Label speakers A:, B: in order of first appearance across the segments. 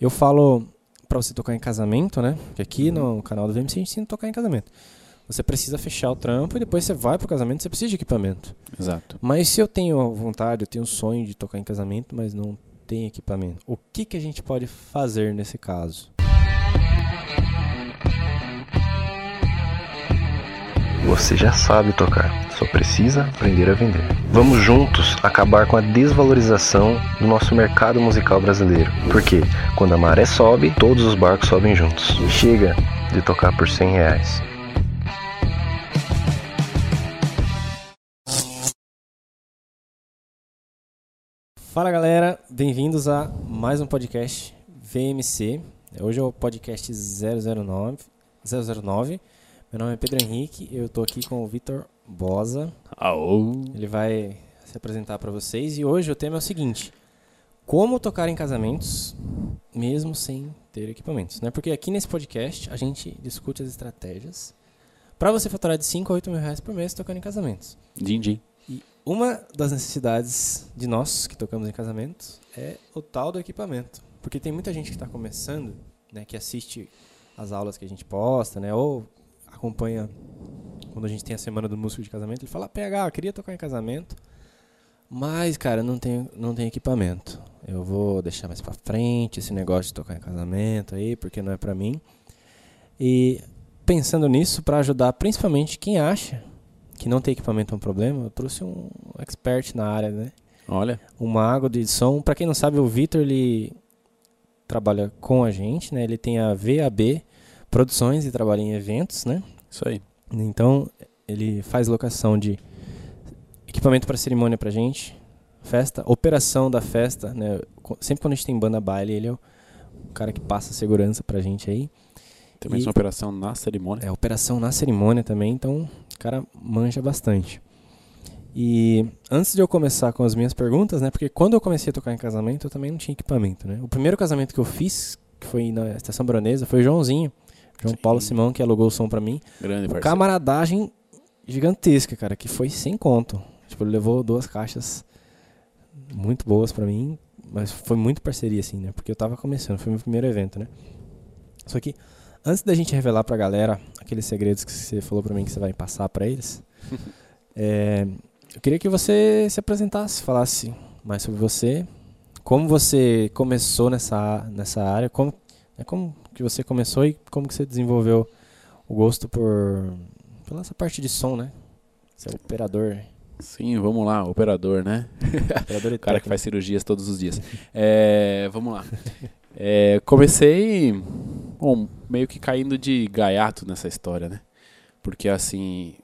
A: Eu falo para você tocar em casamento, né? Que aqui no canal do VMC a gente ensina a tocar em casamento. Você precisa fechar o trampo e depois você vai pro casamento, você precisa de equipamento.
B: Exato.
A: Mas se eu tenho vontade, eu tenho sonho de tocar em casamento, mas não tem equipamento, o que, que a gente pode fazer nesse caso?
C: Você já sabe tocar, só precisa aprender a vender. Vamos juntos acabar com a desvalorização do nosso mercado musical brasileiro. Porque quando a maré sobe, todos os barcos sobem juntos. Chega de tocar por 100 reais.
A: Fala galera, bem-vindos a mais um podcast VMC. Hoje é o podcast 009. 009. Meu nome é Pedro Henrique, eu tô aqui com o Vitor Bosa.
B: Aô.
A: Ele vai se apresentar para vocês e hoje o tema é o seguinte: como tocar em casamentos mesmo sem ter equipamentos, né? Porque aqui nesse podcast a gente discute as estratégias para você faturar de 5 a 8 mil reais por mês tocando em casamentos.
B: Din, din.
A: E uma das necessidades de nós que tocamos em casamentos é o tal do equipamento. Porque tem muita gente que está começando, né, que assiste as aulas que a gente posta, né, ou acompanha quando a gente tem a semana do músico de casamento, ele fala: "PH, eu queria tocar em casamento, mas cara, não tem não tem equipamento. Eu vou deixar mais para frente esse negócio de tocar em casamento aí, porque não é para mim". E pensando nisso para ajudar principalmente quem acha que não tem equipamento é um problema, eu trouxe um expert na área, né?
B: Olha.
A: Um mago de som. Para quem não sabe, o Vitor ele trabalha com a gente, né? Ele tem a VAB Produções e trabalha em eventos, né?
B: Isso aí.
A: Então, ele faz locação de equipamento para cerimônia pra gente, festa, operação da festa, né? Sempre quando a gente tem banda baile, ele é o cara que passa segurança pra gente aí.
B: Também
A: E-
B: essa operação na cerimônia.
A: É, operação na cerimônia também, então o cara manja bastante. E antes de eu começar com as minhas perguntas, né? Porque quando eu comecei a tocar em casamento, eu também não tinha equipamento, né? O primeiro casamento que eu fiz, que foi na Estação Baronesa, foi o Joãozinho. João
B: Sim.
A: Paulo Simão, que alugou o som pra mim.
B: Grande parceiro.
A: Camaradagem gigantesca, cara, que foi sem conto. Tipo, ele levou duas caixas muito boas pra mim, mas foi muito parceria, assim, né? Porque eu tava começando, foi meu primeiro evento, né? Só que, antes da gente revelar pra galera aqueles segredos que você falou pra mim que você vai passar pra eles, é, eu queria que você se apresentasse, falasse mais sobre você, como você começou nessa, nessa área, como, né, como que você começou e como que você desenvolveu o gosto por essa parte de som, né? Você é operador,
B: Sim, vamos lá, operador, né?
A: operador
B: O cara que faz cirurgias todos os dias. É, vamos lá. É, comecei bom, meio que caindo de gaiato nessa história, né? Porque assim,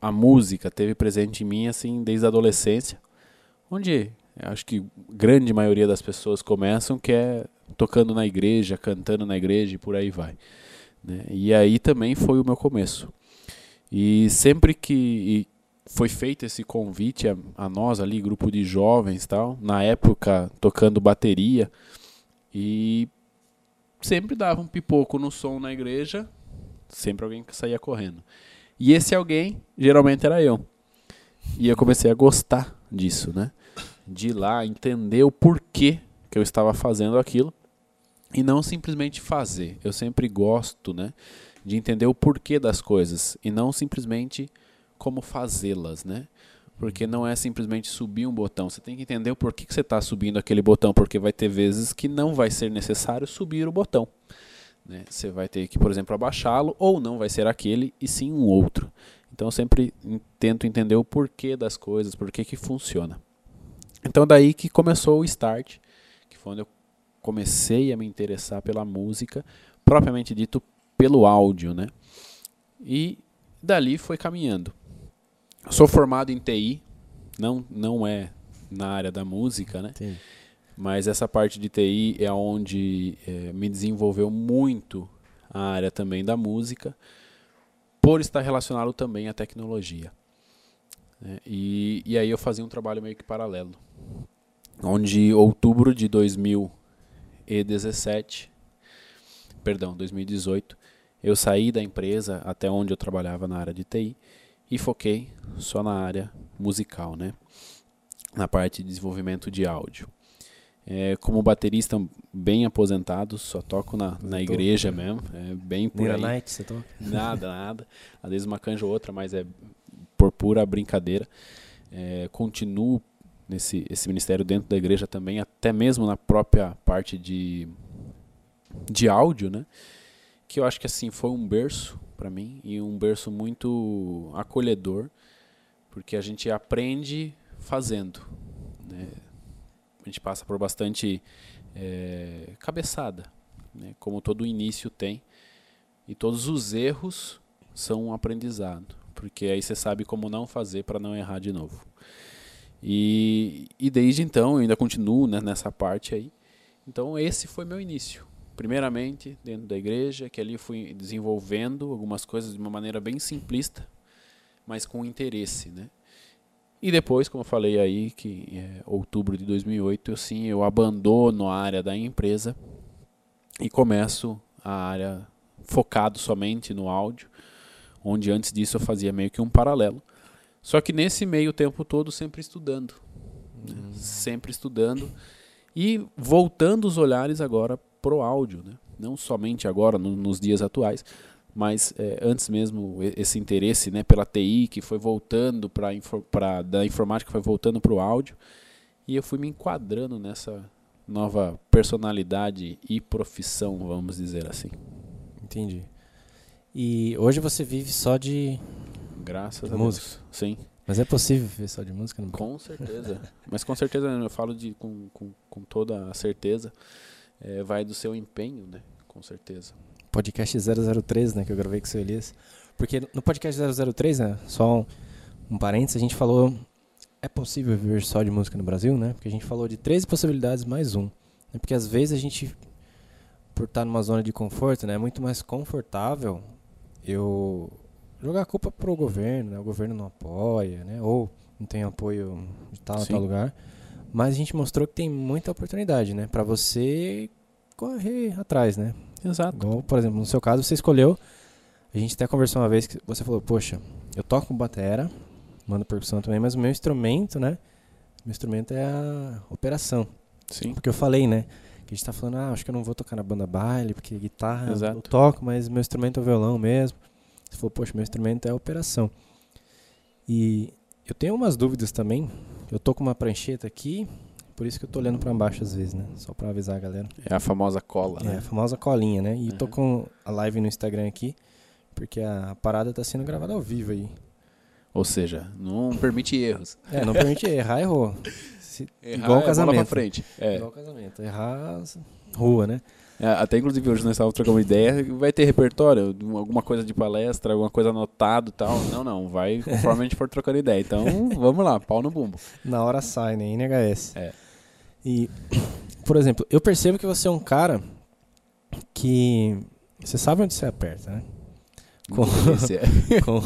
B: a música teve presente em mim assim desde a adolescência, onde acho que grande maioria das pessoas começam que é tocando na igreja, cantando na igreja e por aí vai. né? E aí também foi o meu começo. E sempre que foi feito esse convite a, a nós ali, grupo de jovens tal, na época tocando bateria, e sempre dava um pipoco no som na igreja, sempre alguém que saía correndo. E esse alguém, geralmente era eu. E eu comecei a gostar disso, né? De ir lá entender o porquê que eu estava fazendo aquilo e não simplesmente fazer. Eu sempre gosto, né, de entender o porquê das coisas e não simplesmente como fazê-las, né? Porque não é simplesmente subir um botão. Você tem que entender o porquê que você está subindo aquele botão, porque vai ter vezes que não vai ser necessário subir o botão. né? Você vai ter que, por exemplo, abaixá-lo, ou não vai ser aquele e sim um outro. Então eu sempre en- tento entender o porquê das coisas, porquê que funciona. Então daí que começou o start, foi onde eu comecei a me interessar pela música, propriamente dito pelo áudio, né? E dali foi caminhando. Sou formado em TI, não não é na área da música, né?
A: Entendi.
B: Mas essa parte de TI é onde eh, me desenvolveu muito a área também da música, por estar relacionado também à tecnologia. né? E, e aí eu fazia um trabalho meio que paralelo, onde outubro de 2017, perdão, 2018, eu saí da empresa até onde eu trabalhava na área de TI e foquei só na área musical, né? Na parte de desenvolvimento de áudio. É, como baterista bem aposentado, só toco na, na igreja mesmo, é bem por aí.
A: Night, você toca?
B: Nada, nada. Às vezes uma canja ou outra, mas é por pura brincadeira. É, continuo nesse esse ministério dentro da igreja também, até mesmo na própria parte de, de áudio, né? Que eu acho que assim foi um berço para mim e um berço muito acolhedor, porque a gente aprende fazendo, né? A gente passa por bastante é, cabeçada, né? como todo início tem, e todos os erros são um aprendizado, porque aí você sabe como não fazer para não errar de novo. E, e desde então eu ainda continuo né, nessa parte aí. Então esse foi meu início. Primeiramente dentro da igreja, que ali fui desenvolvendo algumas coisas de uma maneira bem simplista, mas com interesse, né? E depois, como eu falei aí, que é outubro de 2008, eu sim, eu abandono a área da empresa e começo a área focado somente no áudio, onde antes disso eu fazia meio que um paralelo. Só que nesse meio tempo todo sempre estudando, né? sempre estudando e voltando os olhares agora pro áudio, né? Não somente agora no, nos dias atuais, mas é, antes mesmo esse interesse né, pela TI que foi voltando para da informática foi voltando para o áudio e eu fui me enquadrando nessa nova personalidade e profissão, vamos dizer assim.
A: Entendi. E hoje você vive só de
B: graças
A: de
B: a
A: música.
B: Deus. Sim.
A: Mas é possível viver só de música? Não?
B: Com certeza. Mas com certeza eu falo de com, com, com toda a certeza é, vai do seu empenho, né? Com certeza
A: podcast 003, né, que eu gravei com o seu Elias. Porque no podcast 003, né, só um, um parênteses, a gente falou é possível viver só de música no Brasil, né? Porque a gente falou de 13 possibilidades mais um. Né? Porque às vezes a gente, por estar numa zona de conforto, né, é muito mais confortável eu jogar a culpa pro governo, né? O governo não apoia, né? Ou não tem apoio de tal, tal lugar. Mas a gente mostrou que tem muita oportunidade, né? Para você correr atrás, né?
B: Exato.
A: Igual, por exemplo, no seu caso, você escolheu. A gente até conversou uma vez que você falou, poxa, eu toco batera, mando percussão também, mas o meu instrumento, né? Meu instrumento é a operação.
B: Sim.
A: Porque eu falei, né? Que a gente tá falando, ah, acho que eu não vou tocar na banda baile, porque guitarra
B: Exato.
A: eu toco, mas meu instrumento é o violão mesmo. Você falou, poxa, meu instrumento é operação. E eu tenho umas dúvidas também. Eu tô com uma prancheta aqui, por isso que eu tô olhando para baixo às vezes, né? Só para avisar a galera.
B: É a famosa cola,
A: É,
B: né?
A: a famosa colinha, né? E
B: Uhum.
A: tô com a live no Instagram aqui, porque a parada tá sendo gravada ao vivo aí.
B: Ou seja, não permite erros.
A: É, não permite errar, errou. Se-
B: Errar
A: igual
B: é bola
A: casamento.
B: pra frente. É.
A: Igual casamento. Errar, rua, né?
B: É, Até inclusive hoje nós estávamos trocando uma ideia, vai ter repertório, alguma coisa de palestra, alguma coisa anotado e tal. Não, não, vai conforme a gente for trocando ideia. Então, vamos lá, pau no bumbo.
A: Na hora sai, né? NHS.
B: É.
A: E, por exemplo, eu percebo que você é um cara que. Você sabe onde você aperta, né? Com,
B: é.
A: com,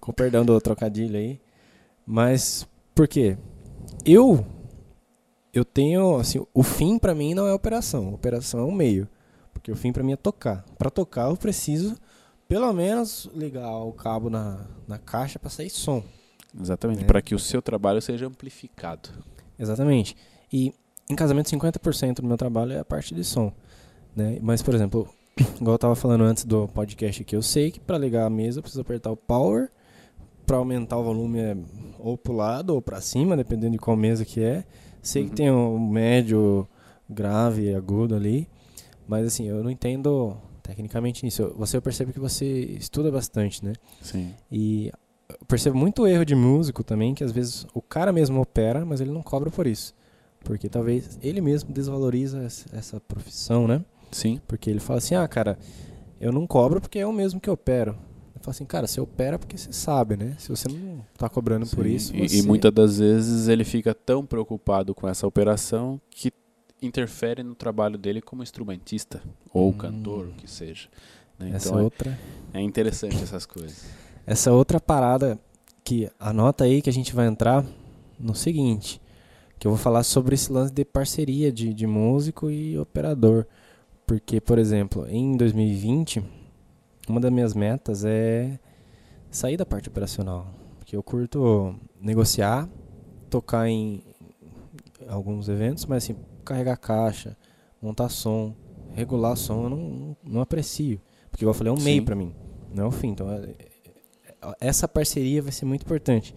A: com perdão do trocadilho aí. Mas, por quê? Eu. Eu tenho, assim, o fim pra mim não é operação. Operação é um meio. Porque o fim pra mim é tocar. Pra tocar eu preciso, pelo menos, ligar o cabo na, na caixa pra sair som.
B: Exatamente,
A: É.
B: para que o seu trabalho seja amplificado.
A: Exatamente. E em casamento, 50% do meu trabalho é a parte de som. Né? Mas, por exemplo, igual eu tava falando antes do podcast aqui, eu sei que para ligar a mesa eu preciso apertar o power. Para aumentar o volume é ou pro lado ou para cima, dependendo de qual mesa que é. Sei
B: Uhum.
A: que tem o médio, grave, agudo ali. Mas assim, eu não entendo tecnicamente nisso. Você eu percebo que você estuda bastante, né?
B: Sim.
A: E eu percebo muito erro de músico também, que às vezes o cara mesmo opera, mas ele não cobra por isso. Porque talvez ele mesmo desvaloriza essa- profissão, né?
B: Sim.
A: Porque ele fala assim, ah, cara, eu não cobro porque é o mesmo que eu opero. Eu falo assim, cara, você opera porque você sabe, né? Se você não tá cobrando por
B: Sim.
A: isso,
B: E,
A: você...
B: e muitas das vezes ele fica tão preocupado com essa operação que interfere no trabalho dele como instrumentista ou
A: Hum.
B: cantor, o que seja. né?
A: Essa
B: Então é-
A: outra...
B: é, interessante essas coisas.
A: Essa outra parada que anota aí que a gente vai entrar no seguinte, que eu vou falar sobre esse lance de parceria de, de músico e operador. Porque, por exemplo, em 2020, uma das minhas metas é sair da parte operacional. Porque eu curto negociar, tocar em alguns eventos, mas assim, carregar caixa, montar som, regular som, eu não, não, aprecio. Porque, igual eu falei, é um
B: Sim.
A: meio pra mim, não é o fim. Então, é- é- essa parceria vai ser muito importante.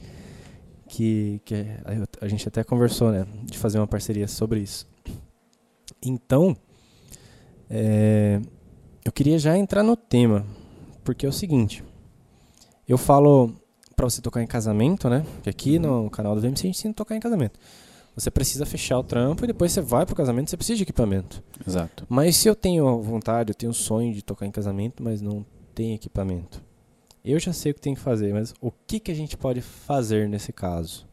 A: Que, que a, a gente até conversou, né? De fazer uma parceria sobre isso. Então, é, eu queria já entrar no tema. Porque é o seguinte. Eu falo pra você tocar em casamento, né? Que aqui no canal do VMC a gente ensina a tocar em casamento. Você precisa fechar o trampo e depois você vai pro casamento, você precisa de equipamento.
B: Exato.
A: Mas se eu tenho vontade, eu tenho sonho de tocar em casamento, mas não tem equipamento. Eu já sei o que tem que fazer, mas o que, que a gente pode fazer nesse caso?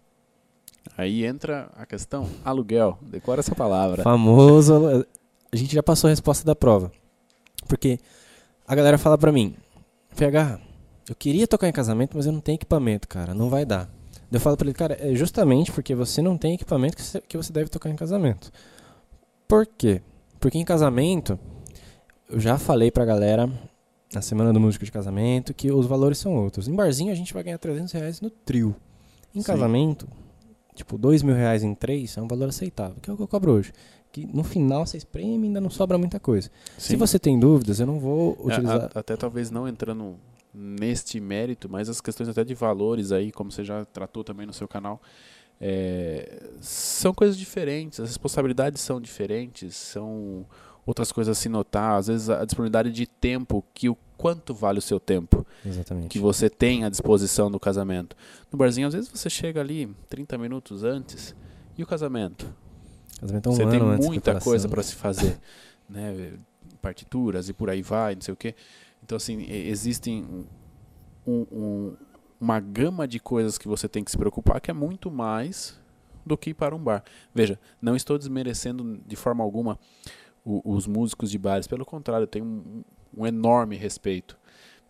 B: Aí entra a questão aluguel. Decora essa palavra.
A: Famoso. A gente já passou a resposta da prova. Porque a galera fala pra mim, PH, eu queria tocar em casamento, mas eu não tenho equipamento, cara, não vai dar. Eu falo pra ele, cara, é justamente porque você não tem equipamento que você, deve tocar em casamento. Por quê? Porque em casamento, eu já falei pra galera na semana do músico de casamento que os valores são outros. Em barzinho a gente vai ganhar 300 reais no trio. Em
B: Sim.
A: casamento, tipo, dois mil reais em três é um valor aceitável, que é o que eu cobro hoje. Que no final você espreme e ainda não sobra muita coisa. Se
B: Sim.
A: você tem dúvidas, eu não vou
B: É,
A: utilizar.
B: a- até talvez não entrando neste mérito, mas as questões até de valores aí, como você já tratou também no seu canal, é, são coisas diferentes, as responsabilidades são diferentes, são outras coisas a se notar, às vezes a disponibilidade de tempo, que o quanto vale o seu tempo
A: Exatamente.
B: que você tem à disposição no casamento. No barzinho, às vezes você chega ali 30 minutos antes e o casamento?
A: Casamento é um
B: você tem
A: de
B: muita coisa para se fazer, né? Partituras e por aí vai, não sei o quê. Então assim, existem um- um- uma gama de coisas que você tem que se preocupar que é muito mais do que ir para um bar. Veja, não estou desmerecendo de forma alguma o- os músicos de bares, pelo contrário, eu tenho um, um enorme respeito.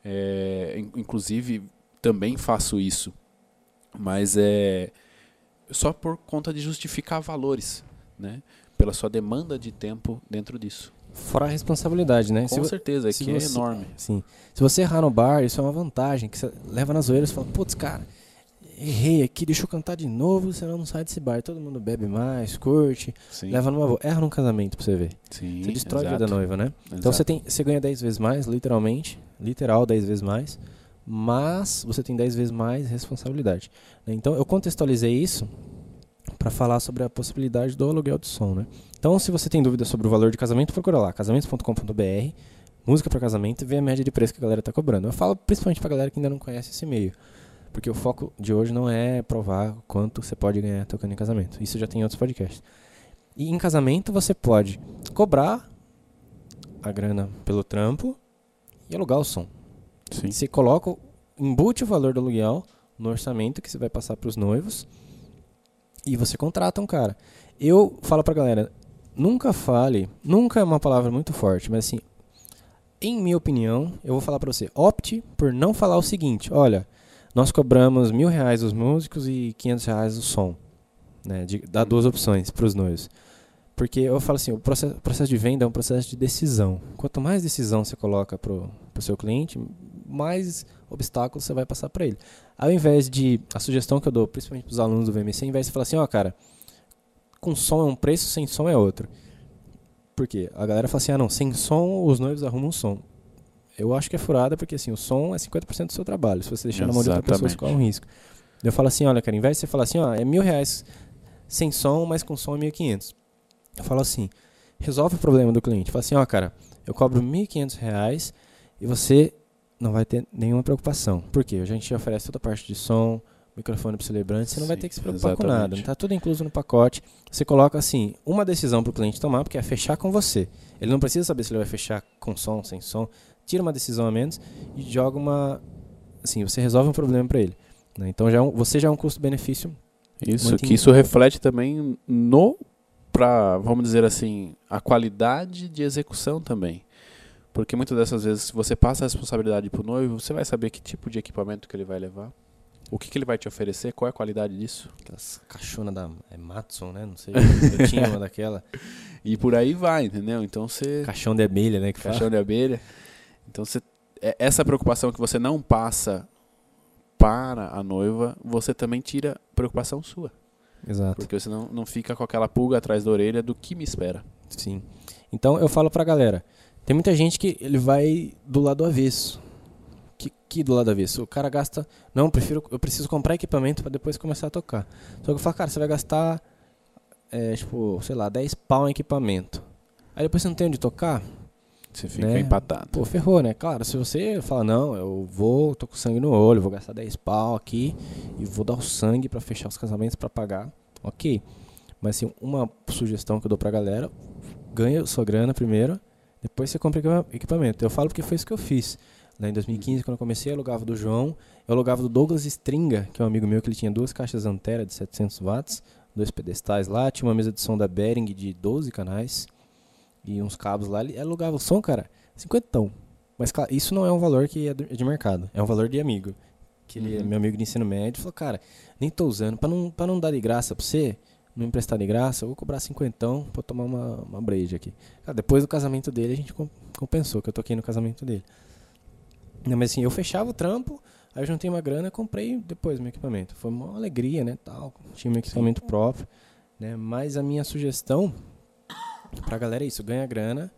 B: É, in- inclusive, também faço isso, mas é só por conta de justificar valores, né? Pela sua demanda de tempo dentro disso.
A: Fora a responsabilidade, né? Se
B: Com
A: vo-
B: certeza, é
A: se
B: que é
A: você-
B: enorme.
A: Sim. Se você errar no bar, isso é uma vantagem. Que você leva nas zoeiras e fala, putz, cara, errei aqui, deixa eu cantar de novo, senão não sai desse bar. Todo mundo bebe mais, curte,
B: Sim,
A: leva numa boa. Erra num casamento pra você ver.
B: sim,
A: Você destrói a vida
B: exato,
A: da noiva, né? Então
B: exato.
A: você tem, você ganha 10 vezes mais, literalmente, literal 10 vezes mais, mas você tem 10 vezes mais responsabilidade. né? Então eu contextualizei isso para falar sobre a possibilidade do aluguel de som, né? Então se você tem dúvida sobre o valor de casamento, procura lá, casamentos.com.br, música para casamento e vê a média de preço que a galera tá cobrando. Eu falo principalmente pra galera que ainda não conhece esse meio. Porque o foco de hoje não é provar quanto você pode ganhar tocando em casamento. Isso já tem em outros podcasts. E em casamento você pode cobrar a grana pelo trampo e alugar o som.
B: Sim.
A: Você coloca, embute o valor do aluguel no orçamento que você vai passar para os noivos e você contrata um cara. Eu falo pra galera, nunca fale, nunca é uma palavra muito forte, mas assim, em minha opinião, eu vou falar pra você, opte por não falar o seguinte, olha, nós cobramos mil reais os músicos e quinhentos reais o som, né? De, dá duas opções para os noivos. Porque eu falo assim, o processo, processo de venda é um processo de decisão. Quanto mais decisão você coloca pro, pro seu cliente, mais obstáculos você vai passar para ele. Ao invés de, a sugestão que eu dou, principalmente para os alunos do VMC, ao invés de falar assim, ó cara, com som é um preço, sem som é outro. Por quê? A galera fala assim, ah não, sem som os noivos arrumam um som. Eu acho que é furada porque assim, o som é 50% do seu trabalho. Se você deixar na mão de outra pessoa, você
B: Exatamente.
A: corre um risco. Eu falo assim, olha, cara, ao invés de você falar assim, ó, é mil reais sem som, mas com som é 1.500. Eu falo assim, resolve o problema do cliente. Fala assim, ó, cara, eu cobro 1.500 reais e você não vai ter nenhuma preocupação. Por quê? A gente oferece toda a parte de som, microfone para celebrante, você não vai
B: Sim,
A: ter que se preocupar com
B: exatamente.
A: nada. Não tá tudo incluso no pacote. Você coloca assim, uma decisão para o cliente tomar, porque é fechar com você. Ele não precisa saber se ele vai fechar com som, sem som. Tira uma decisão a menos e joga uma assim, você resolve um problema para ele. né? Então já é um- você já é um custo-benefício
B: Isso, que isso reflete também no para, vamos dizer assim, a qualidade de execução também. Porque muitas dessas vezes, se você passa a responsabilidade para o noivo, você vai saber que tipo de equipamento que ele vai levar, o que, que ele vai te oferecer, qual é a qualidade disso.
A: Aquelas caixonas da é Matson, né? Não sei. Eu tinha uma daquela.
B: E por aí vai, entendeu? Então você.
A: Caixão de abelha, né? Que fala.
B: Caixão de abelha. Então você. é- Essa preocupação que você não passa para a noiva, você também tira preocupação sua.
A: Exato.
B: Porque você não, não fica com aquela pulga atrás da orelha do que me espera.
A: Sim. Então eu falo pra galera, tem muita gente que ele vai do lado avesso. Que, que do lado avesso? O cara gasta, não, eu prefiro, eu preciso comprar equipamento pra depois começar a tocar. Só que eu falo, cara, você vai gastar, é, tipo, sei lá, 10 pau em equipamento. Aí depois você não tem onde tocar,
B: Você fica
A: Né?
B: empatado.
A: Pô, ferrou, né? Claro, se você fala, não, eu vou, tô com sangue no olho, vou gastar 10 pau aqui e vou dar o sangue pra fechar os casamentos pra pagar, ok. Mas assim, uma sugestão que eu dou pra galera, ganha sua grana primeiro, depois você compra equipa- equipamento. Eu falo porque foi isso que eu fiz. Lá em 2015, quando eu comecei, eu alugava do João, eu alugava do Douglas Stringa, que é um amigo meu que ele tinha duas caixas Antera de 700 watts, dois pedestais lá, tinha uma mesa de som da Behring de 12 canais e uns cabos lá. Ele alugava o som, cara, cinquentão. Mas claro, isso não é um valor que é de mercado, é um valor de amigo. Que ele é
B: Uhum.
A: meu amigo de ensino médio, falou, cara, nem tô usando, pra não, pra não dar de graça pra você, não emprestar de graça, eu vou cobrar cinquentão pra tomar uma, uma breja aqui. Cara, depois do casamento dele, a gente com- compensou, que eu toquei no casamento dele. Não, mas assim, eu fechava o trampo, aí eu juntei uma grana e comprei depois meu equipamento. Foi uma alegria, né, tal, tinha meu equipamento próprio, né, mas a minha sugestão pra galera é isso, ganha grana,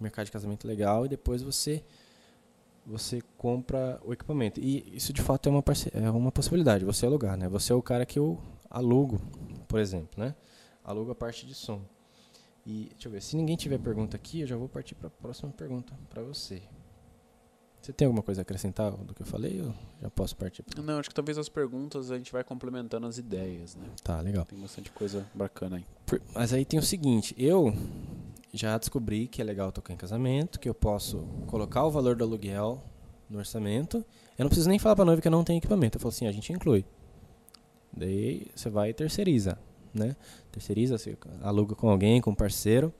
A: mercado de casamento legal, e depois você você compra o equipamento. E isso de fato é uma, é uma possibilidade, você alugar, né? Você é o cara que eu alugo, por exemplo, né? Alugo a parte de som. E deixa eu ver, se ninguém tiver pergunta aqui, eu já vou partir para a próxima pergunta para você. Você tem alguma coisa a acrescentar do que eu falei? Eu já posso partir. pra-
B: Não, acho que talvez as perguntas a gente vai complementando as ideias, né?
A: Tá, legal.
B: Tem bastante coisa bacana aí.
A: Mas aí tem o seguinte, eu já descobri que é legal tocar em casamento, que eu posso colocar o valor do aluguel no orçamento. Eu não preciso nem falar pra noiva que eu não tenho equipamento. Eu falo assim, a gente inclui. Daí você vai e terceiriza, né? Terceiriza, você aluga com alguém, com um parceiro.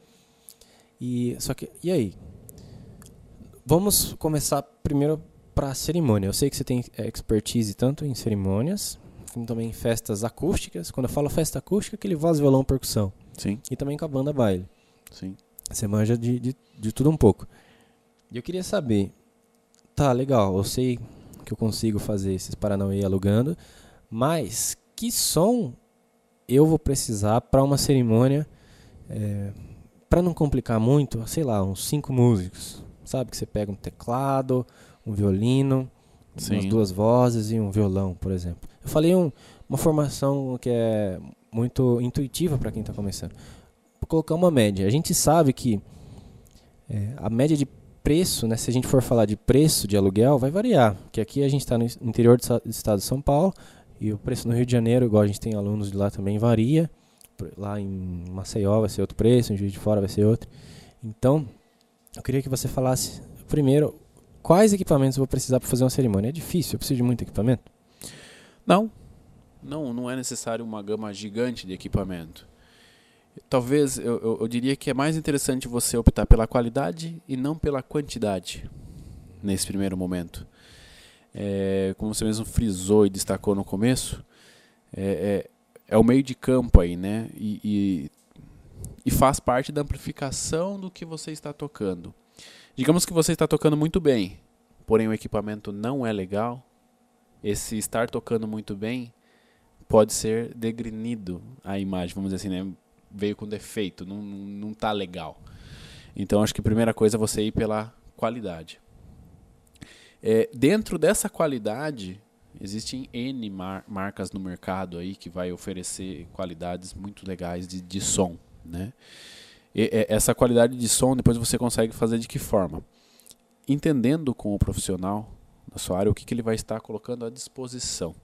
A: E só que e aí? Vamos começar primeiro para a cerimônia. Eu sei que você tem expertise tanto em cerimônias, como também em festas acústicas. Quando eu falo festa acústica, aquele voz, violão, percussão.
B: Sim,
A: E também com a banda baile.
B: sim.
A: Você manja de, de, de tudo um pouco. E eu queria saber, tá, legal, eu sei que eu consigo fazer esses Paranauê alugando, mas que som eu vou precisar para uma cerimônia, para não complicar muito, sei lá, uns cinco músicos, sabe? Que você pega um teclado, um violino, umas
B: Sim.
A: duas vozes e um violão, por exemplo. Eu falei um- uma formação que é muito intuitiva para quem está começando. Vou colocar uma média. A gente sabe que é, a média de preço, né, se a gente for falar de preço de aluguel, vai variar. Porque aqui a gente está no interior do estado de São Paulo e o preço no Rio de Janeiro, igual a gente tem alunos de lá também, varia. Lá em Maceió vai ser outro preço, em Juiz de Fora vai ser outro. Então, eu queria que você falasse primeiro quais equipamentos eu vou precisar para fazer uma cerimônia. É difícil, eu preciso de muito equipamento.
B: Não, não, não é necessário uma gama gigante de equipamento. Talvez eu, eu, eu diria que é mais interessante você optar pela qualidade e não pela quantidade nesse primeiro momento. É, como você mesmo frisou e destacou no começo, é, é, é o meio de campo aí, né? E, e, e faz parte da amplificação do que você está tocando. Digamos que você está tocando muito bem, porém o equipamento não é legal. Esse estar tocando muito bem pode ser degrinido a imagem, vamos dizer assim, né? Veio com defeito, não, não, tá legal. Então acho que a primeira coisa é você ir pela qualidade. É, dentro dessa qualidade, existem N mar marcas no mercado aí que vai oferecer qualidades muito legais de, de som, né? E, e, essa qualidade de som depois você consegue fazer de que forma? Entendendo com o profissional da sua área o que, que ele vai estar colocando à disposição.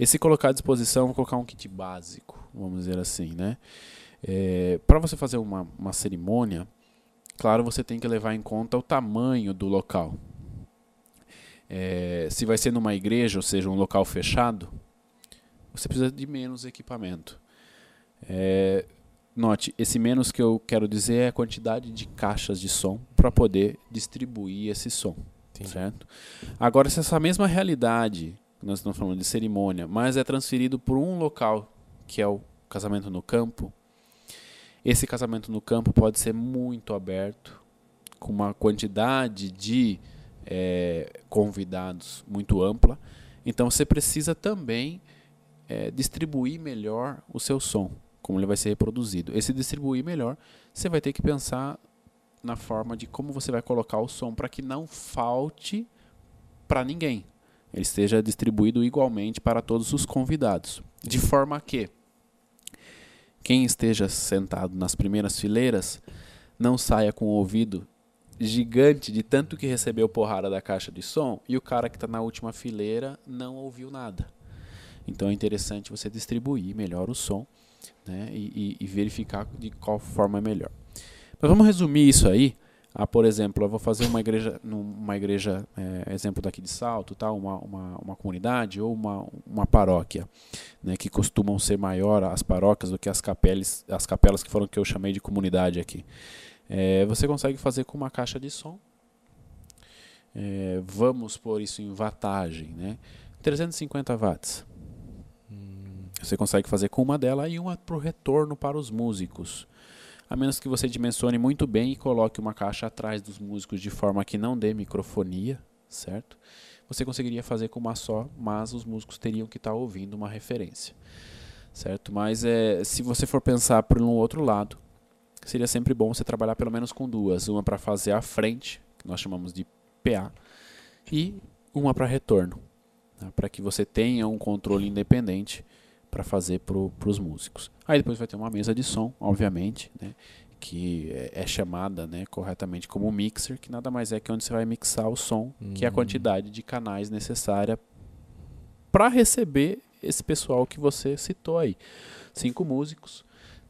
B: Esse colocar à disposição, vou colocar um kit básico, vamos dizer assim, né? É, Para você fazer uma, uma cerimônia, claro, você tem que levar em conta o tamanho do local. É, se vai ser numa igreja, ou seja, um local fechado, você precisa de menos equipamento. É, note, esse menos que eu quero dizer é a quantidade de caixas de som para poder distribuir esse som. Certo? Agora, se essa mesma realidade, nós estamos falando de cerimônia, mas é transferido por um local, que é o casamento no campo, esse casamento no campo pode ser muito aberto, com uma quantidade de é, convidados muito ampla. Então você precisa também é, distribuir melhor o seu som, como ele vai ser reproduzido. Esse distribuir melhor, você vai ter que pensar na forma de como você vai colocar o som para que não falte para ninguém. Ele esteja distribuído igualmente para todos os convidados. De forma que quem esteja sentado nas primeiras fileiras não saia com o ouvido gigante de tanto que recebeu porrada da caixa de som e o cara que está na última fileira não ouviu nada. Então é interessante você distribuir melhor o som né, e, e, e verificar de qual forma é melhor. Mas vamos resumir isso aí. Ah, por exemplo, eu vou fazer uma igreja, uma igreja, é, exemplo daqui de Salto, tá? uma, uma, uma comunidade ou uma, uma paróquia, né, que costumam ser maior as paróquias do que as capelas, as capelas que foram que eu chamei de comunidade aqui. É, você consegue fazer com uma caixa de som. É, vamos pôr isso em wattage, né? 350 watts. Hum. Você consegue fazer com uma dela e uma para o retorno para os músicos a menos que você dimensione muito bem e coloque uma caixa atrás dos músicos de forma que não dê microfonia, certo? Você conseguiria fazer com uma só, mas os músicos teriam que estar tá ouvindo uma referência, certo? Mas é, se você for pensar por um outro lado, seria sempre bom você trabalhar pelo menos com duas, uma para fazer a frente, que nós chamamos de PA, e uma para retorno, né? para que você tenha um controle independente para fazer para os músicos. Aí depois vai ter uma mesa de som, obviamente, né, que é, é, chamada né, corretamente como mixer, que nada mais é que onde você vai mixar o som, uhum. que é a hum. quantidade de canais necessária para receber esse pessoal que você citou aí. Cinco músicos,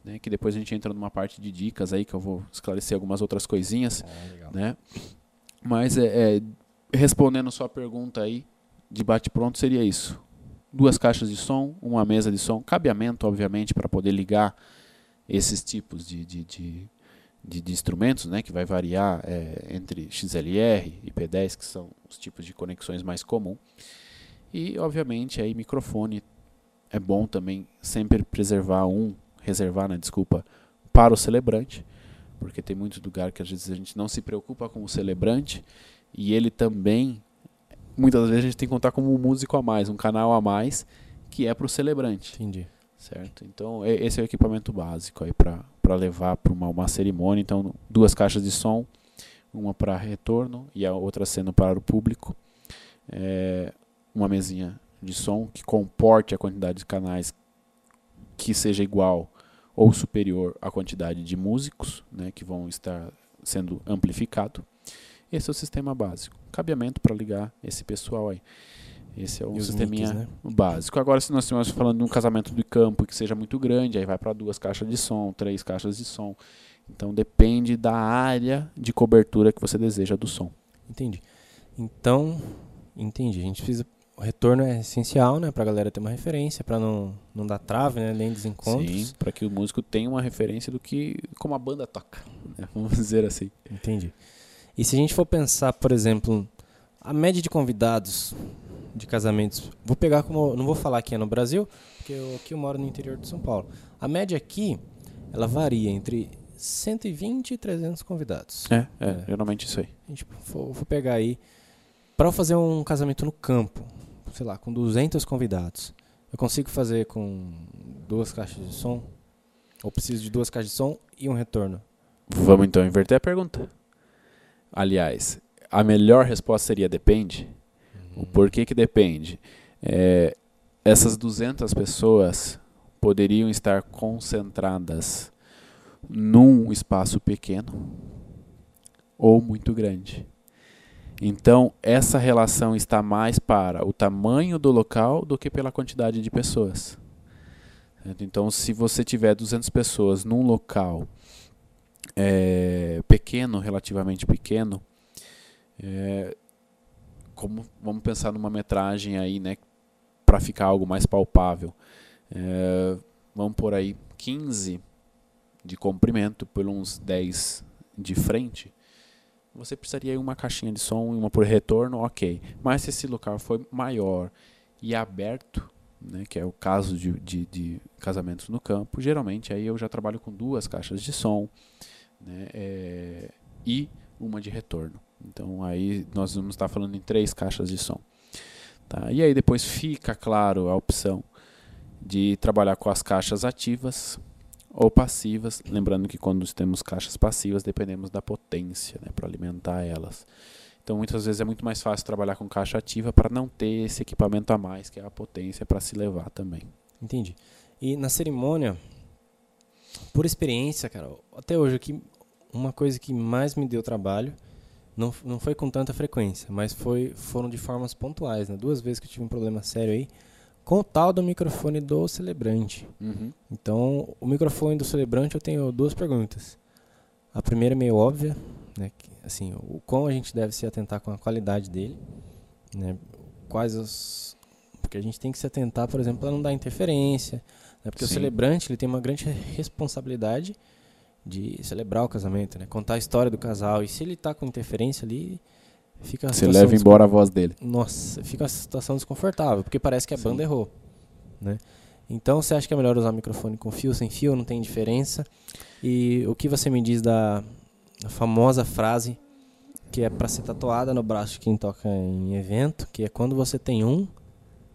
B: né, que depois a gente entra numa parte de dicas aí, que eu vou esclarecer algumas outras coisinhas. Ah, né? Mas é, é, respondendo sua pergunta aí, de bate-pronto seria isso duas caixas de som, uma mesa de som, cabeamento, obviamente, para poder ligar esses tipos de, de, de, de, de instrumentos, né, que vai variar é, entre XLR e P10, que são os tipos de conexões mais comuns. E, obviamente, aí microfone é bom também sempre preservar um, reservar, né, desculpa, para o celebrante, porque tem muito lugar que às vezes a gente não se preocupa com o celebrante e ele também muitas vezes a gente tem que contar como um músico a mais, um canal a mais, que é para o celebrante.
A: Entendi.
B: Certo? Então, esse é o equipamento básico aí para levar para uma, uma cerimônia. Então, duas caixas de som, uma para retorno e a outra sendo para o público. É, uma mesinha de som que comporte a quantidade de canais que seja igual ou superior à quantidade de músicos né, que vão estar sendo amplificado. Esse é o sistema básico. Cabeamento para ligar esse pessoal aí. Esse é um sisteminha né? básico. Agora, se nós estivermos falando de um casamento de campo que seja muito grande, aí vai para duas caixas de som, três caixas de som. Então depende da área de cobertura que você deseja do som.
A: Entendi. Então, entendi. A gente precisa. O retorno é essencial, né? Pra galera ter uma referência, para não, não dar trave, né? Nem desencontros.
B: Sim, para que o músico tenha uma referência do que. como a banda toca. Né? Vamos dizer assim.
A: Entendi. E se a gente for pensar, por exemplo, a média de convidados de casamentos, vou pegar como, não vou falar que é no Brasil, porque eu, aqui eu moro no interior de São Paulo. A média aqui, ela varia entre 120 e 300 convidados.
B: É, é, é. geralmente isso aí.
A: A gente for, for pegar aí, para fazer um casamento no campo, sei lá, com 200 convidados, eu consigo fazer com duas caixas de som? Ou preciso de duas caixas de som e um retorno?
B: Vamos então inverter a pergunta. Aliás, a melhor resposta seria depende. Uhum. O porquê que depende? É, essas 200 pessoas poderiam estar concentradas num espaço pequeno ou muito grande. Então, essa relação está mais para o tamanho do local do que pela quantidade de pessoas. Então, se você tiver 200 pessoas num local é, pequeno, relativamente pequeno, é, como vamos pensar numa metragem aí, né, para ficar algo mais palpável. É, vamos por aí 15 de comprimento por uns 10 de frente. Você precisaria de uma caixinha de som e uma por retorno, ok. Mas se esse local for maior e aberto, né, que é o caso de, de, de casamentos no campo, geralmente aí eu já trabalho com duas caixas de som né, é, e uma de retorno. Então aí nós vamos estar falando em três caixas de som. Tá? E aí depois fica claro a opção de trabalhar com as caixas ativas ou passivas, lembrando que quando temos caixas passivas dependemos da potência né, para alimentar elas. Então muitas vezes é muito mais fácil trabalhar com caixa ativa para não ter esse equipamento a mais, que é a potência para se levar também.
A: Entendi. E na cerimônia, por experiência, cara, até hoje aqui, uma coisa que mais me deu trabalho, não, não foi com tanta frequência, mas foi, foram de formas pontuais, né? Duas vezes que eu tive um problema sério aí, com o tal do microfone do celebrante.
B: Uhum.
A: Então, o microfone do celebrante eu tenho duas perguntas. A primeira é meio óbvia, né? Que, assim, o quão a gente deve se atentar com a qualidade dele, né? Quais os porque a gente tem que se atentar, por exemplo, para não dar interferência, né? Porque
B: Sim.
A: o celebrante ele tem uma grande responsabilidade de celebrar o casamento, né? Contar a história do casal e se ele está com interferência ali, fica
B: Você leva embora a voz dele.
A: Nossa, fica uma situação desconfortável, porque parece que a
B: Sim.
A: banda errou, né? Então, você acha que é melhor usar microfone com fio, sem fio, não tem diferença? E o que você me diz da, famosa frase que é para ser tatuada no braço de quem toca em evento, que é quando você tem um,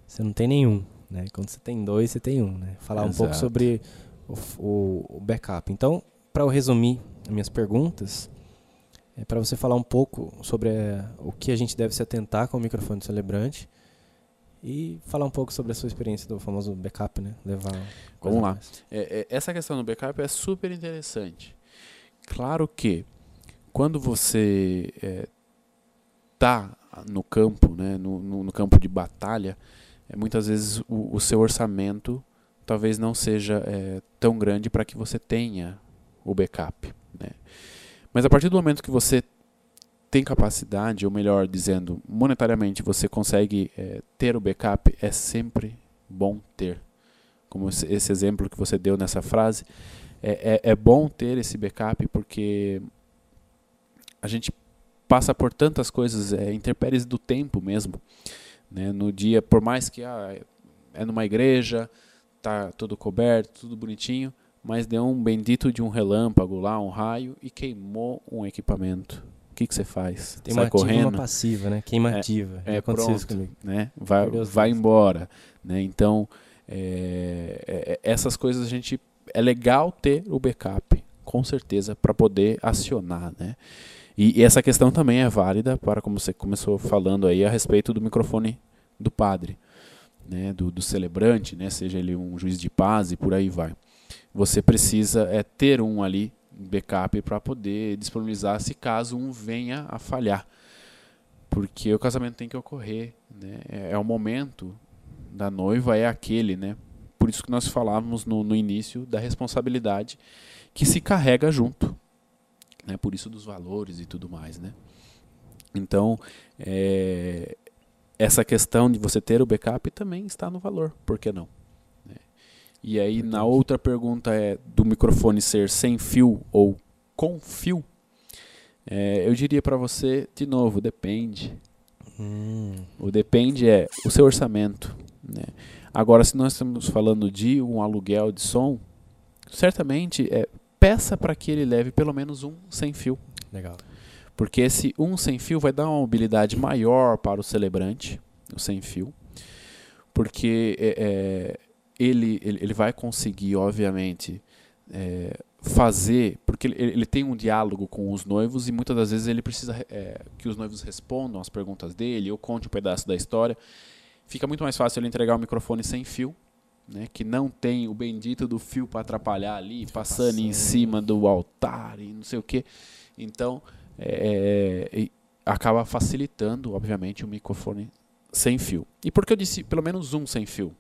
A: você não tem nenhum, né? Quando você tem dois, você tem um, né? Falar um pouco
B: Exato.
A: sobre o, o- o backup. Então, para eu resumir as minhas perguntas, é para você falar um pouco sobre eh, o que a gente deve se atentar com o microfone celebrante e falar um pouco sobre a sua experiência do famoso backup, né? Levar
B: Vamos lá. É, é, essa questão do backup é super interessante. Claro que quando você está no campo, né, no, no, no campo de batalha, é, muitas vezes o, o seu orçamento talvez não seja é, tão grande para que você tenha o backup. Né? Mas a partir do momento que você tem capacidade, ou melhor dizendo, monetariamente você consegue é, ter o backup, é sempre bom ter como esse exemplo que você deu nessa frase, é, é, é bom ter esse backup porque a gente passa por tantas coisas, é, intempéries do tempo mesmo. Né? No dia, por mais que ah, é numa igreja, tá tudo coberto, tudo bonitinho, mas deu um bendito de um relâmpago lá, um raio, e queimou um equipamento. O que, que você faz?
A: Tem
B: Sai
A: uma ativa
B: correndo?
A: uma passiva, né? Queimativa.
B: é,
A: isso
B: pronto.
A: comigo.
B: né? Vai, vai embora, né? Então é, é, essas coisas a gente é legal ter o backup, com certeza, para poder acionar, né? E, e essa questão também é válida para como você começou falando aí a respeito do microfone do padre, né? Do, do celebrante, né? Seja ele um juiz de paz e por aí vai. Você precisa é ter um ali backup para poder disponibilizar se caso um venha a falhar porque o casamento tem que ocorrer, né? É, é o momento da noiva é aquele, né? Por isso que nós falávamos no, no início da responsabilidade que se carrega junto, né? Por isso dos valores e tudo mais, né? Então, é, essa questão de você ter o backup também está no valor, por que não? E aí, na outra pergunta é do microfone ser sem fio ou com fio, é, eu diria para você, de novo, depende.
A: Hum,
B: O depende é o seu orçamento. Né? Agora, se nós estamos falando de um aluguel de som, certamente é, peça para que ele leve pelo menos um sem fio.
A: legal.
B: Porque esse um sem fio vai dar uma mobilidade maior para o celebrante, o sem fio. Porque é, é, ele, ele, ele vai conseguir, obviamente, é, fazer. Porque ele, ele tem um diálogo com os noivos e muitas das vezes ele precisa é, que os noivos respondam as perguntas dele ou conte um pedaço da história. Fica muito mais fácil ele entregar o microfone sem fio. Né, que não tem o bendito do fio para atrapalhar ali, passando, em
A: passando.
B: cima do altar e não sei o que. Então, é, e acaba facilitando, obviamente, o microfone sem fio. E por que eu disse pelo menos um sem fio?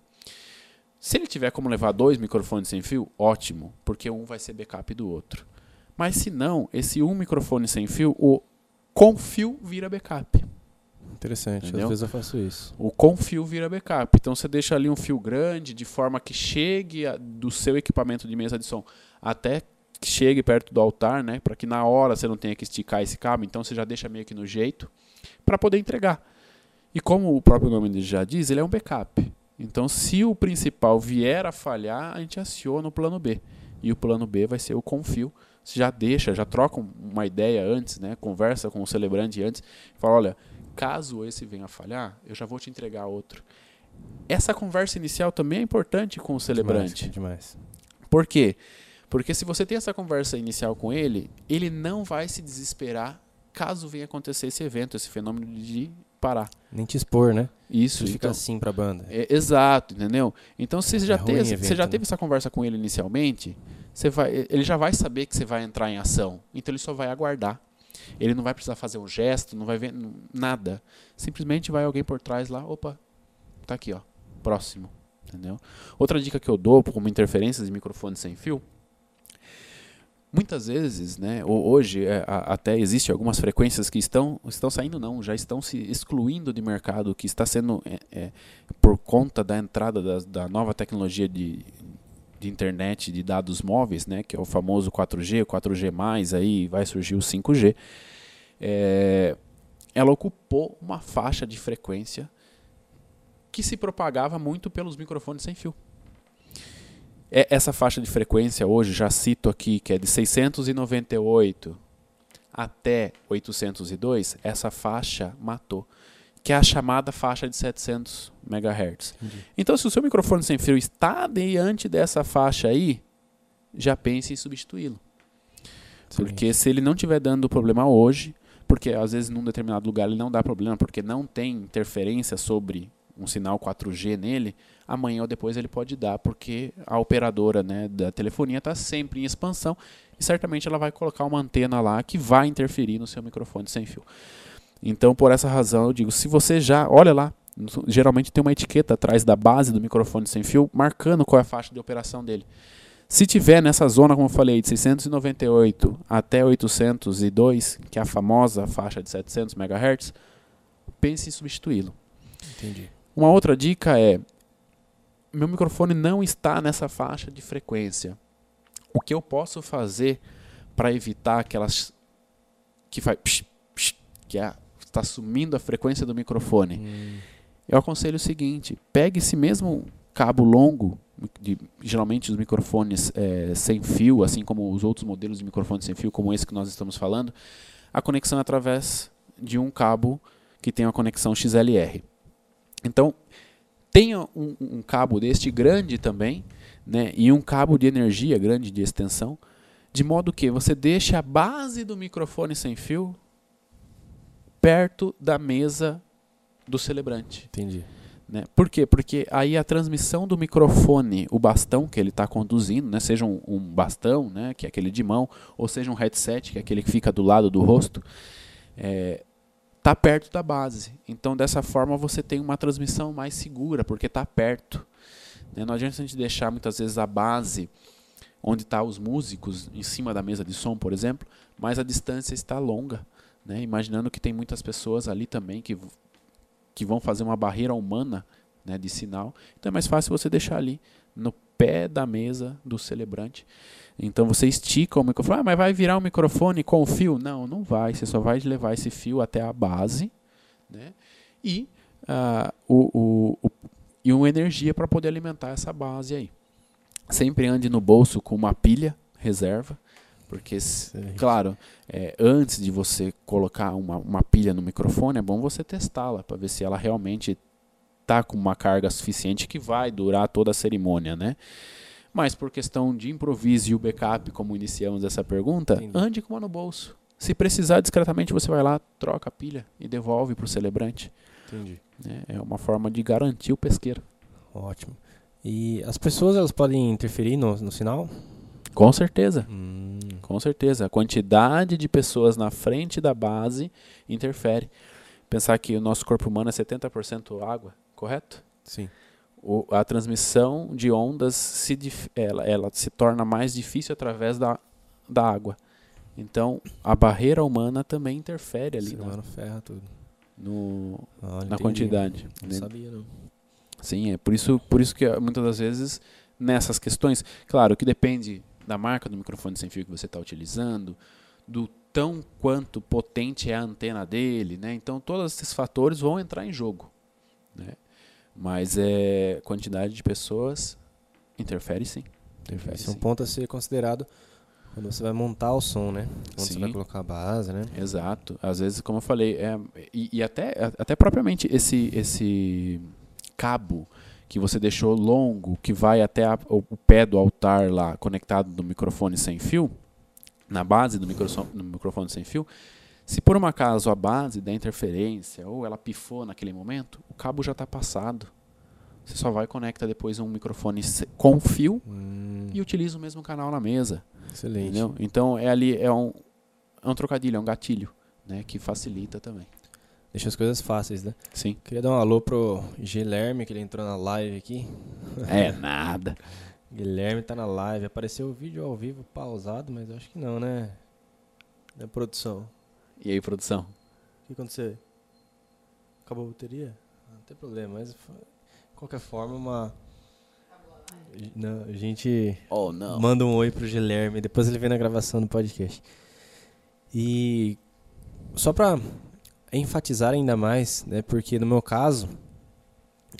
B: Se ele tiver como levar dois microfones sem fio, ótimo, porque um vai ser backup do outro. Mas se não, esse um microfone sem fio, o com fio vira backup.
A: Interessante.
B: Entendeu?
A: Às vezes eu faço isso.
B: O com fio vira backup. Então você deixa ali um fio grande de forma que chegue a- do seu equipamento de mesa de som até que chegue perto do altar, né? Para que na hora você não tenha que esticar esse cabo. Então você já deixa meio que no jeito para poder entregar. E como o próprio nome dele já diz, ele é um backup. Então se o principal vier a falhar, a gente aciona o plano B. E o plano B vai ser o com fio. Você já deixa, já troca um- uma ideia antes, né? Conversa com o celebrante antes. Fala, olha, caso esse venha a falhar, eu já vou te entregar outro. essa conversa inicial também é importante com o celebrante.
A: Demais. demais.
B: Por quê? Porque se você tem essa conversa inicial com ele, ele não vai se desesperar caso venha acontecer esse evento, esse fenômeno de parar.
A: Nem te expor, né?
B: Isso.
A: Ele fica assim pra banda.
B: É, exato, entendeu? Então se você já,
A: É
B: teve,
A: evento,
B: você já
A: né?
B: teve essa conversa com ele inicialmente, você vai, ele já vai saber que você vai entrar em ação. Então ele só vai aguardar. Ele não vai precisar fazer um gesto, não vai ver nada. Simplesmente vai alguém por trás lá, opa, tá aqui, ó, próximo, entendeu? Outra dica que eu dou como interferências de microfone sem fio, muitas vezes, né, ho- hoje é, a- até existe algumas frequências que estão estão saindo não, já estão se excluindo de mercado, que está sendo é, é, por conta da entrada das- da, nova tecnologia de, de internet de dados móveis, né, que é o famoso 4G, o 4G+, aí vai surgir o 5G. É, ela ocupou uma faixa de frequência que se propagava muito pelos microfones sem fio. É, essa faixa de frequência hoje, já cito aqui, que é de 698 até 802, essa faixa matou, que é a chamada faixa de 700 MHz.
A: Entendi.
B: Então, se o seu microfone sem fio está diante dessa faixa aí, já pense em substituí-lo. Porque se ele não estiver dando problema hoje, porque às vezes num determinado lugar ele não dá problema, porque não tem interferência sobre um sinal 4G nele, amanhã ou depois ele pode dar, porque a operadora né, da telefonia está sempre em expansão e certamente ela vai colocar uma antena lá que vai interferir no seu microfone sem fio. Então, por essa razão, eu digo, se você já, olha lá, geralmente tem uma etiqueta atrás da base do microfone sem fio, marcando qual é a faixa de operação dele. Se tiver nessa zona, como eu falei, de 698 até 802, que é a famosa faixa de 700 MHz, pense em substituí-lo.
A: Entendi.
B: Uma outra dica é: meu microfone não está nessa faixa de frequência. O que eu posso fazer para evitar aquelas que faz psh, psh, que é, está sumindo a frequência do microfone?
A: Hum,
B: Eu aconselho o seguinte: pegue esse mesmo cabo longo, de, geralmente os microfones eh, sem fio, assim como os outros modelos de microfone sem fio, como esse que nós estamos falando, a conexão é através de um cabo que tem uma conexão XLR. Então, tenha um, um cabo deste grande também, né, e um cabo de energia grande de extensão, de modo que você deixe a base do microfone sem fio perto da mesa do celebrante.
A: entendi.
B: Né? Por quê? Porque aí a transmissão do microfone, o bastão que ele está conduzindo, né? seja um, um bastão, né? que é aquele de mão, ou seja um headset, que é aquele que fica do lado do rosto, está perto da base. Então, dessa forma, você tem uma transmissão mais segura, porque está perto. Né? Não adianta a gente deixar muitas vezes a base onde estão os músicos, em cima da mesa de som, por exemplo, mas a distância está longa. Né? Imaginando que tem muitas pessoas ali também que que vão fazer uma barreira humana né, de sinal. Então é mais fácil você deixar ali no pé da mesa do celebrante. Então você estica o microfone, ah, mas vai virar um microfone com fio? Não, não vai. Você só vai levar esse fio até a base né, e, ah, o, o, o, e uma energia para poder alimentar essa base aí. Sempre ande no bolso com uma pilha reserva, porque,
A: Sei.
B: claro, é, antes de você colocar uma, uma pilha no microfone, é bom você testá-la para ver se ela realmente está com uma carga suficiente que vai durar toda a cerimônia, né? Mas por questão de improviso e o backup, como iniciamos essa pergunta,
A: Entendi.
B: ande com uma no bolso. Se precisar discretamente, você vai lá, troca a pilha e devolve para o celebrante.
A: Entendi.
B: né? É uma forma de garantir o pesqueiro.
A: Ótimo. E as pessoas elas podem interferir no, no sinal?
B: Com certeza.
A: Hum,
B: Com certeza. A quantidade de pessoas na frente da base interfere. Pensar que o nosso corpo humano é 70% água, correto?
A: sim.
B: O- a transmissão de ondas se, ela, ela se torna mais difícil através da, da água. Então, a barreira humana também interfere ali
A: Esse
B: na,
A: mano ferra tudo.
B: no-
A: Ah,
B: na quantidade.
A: Não
B: né?
A: sabia, não.
B: Sim, é por isso, por isso que ah, muitas das vezes nessas questões, claro que depende da marca do microfone sem fio que você está utilizando, do tão quanto potente é a antena dele, né? Então todos esses fatores vão entrar em jogo, né? Mas é quantidade de pessoas interfere sim, interfere
A: Esse é um ponto a ser considerado quando você vai montar o som, né? Quando você
B: Sim.
A: vai colocar a base, né?
B: Exato. Às vezes, como eu falei, é, e, e até, até propriamente esse, esse cabo que você deixou longo, que vai até a, o, o, pé do altar lá, conectado no microfone sem fio, na base do microfone, no microfone sem fio, se por um acaso a base da interferência ou ela pifou naquele momento, o cabo já está passado. Você só vai conecta depois um microfone com fio hum. e utiliza o mesmo canal na mesa.
A: Excelente.
B: Entendeu? Então é ali é um, é um trocadilho, é um gatilho, né, que facilita também.
A: Deixa as coisas fáceis, né?
B: Sim.
A: Queria dar um alô pro Guilherme, que ele entrou na live aqui.
B: É nada.
A: Guilherme tá na live. Apareceu o vídeo ao vivo pausado, mas eu acho que não, né? Da produção.
B: E aí, produção?
A: O que aconteceu? Acabou a bateria? Não tem problema, mas de qualquer forma, uma. Não, a gente
B: oh, não.
A: manda um oi pro Guilherme, depois ele vem na gravação do podcast. E só pra enfatizar ainda mais, né, porque no meu caso,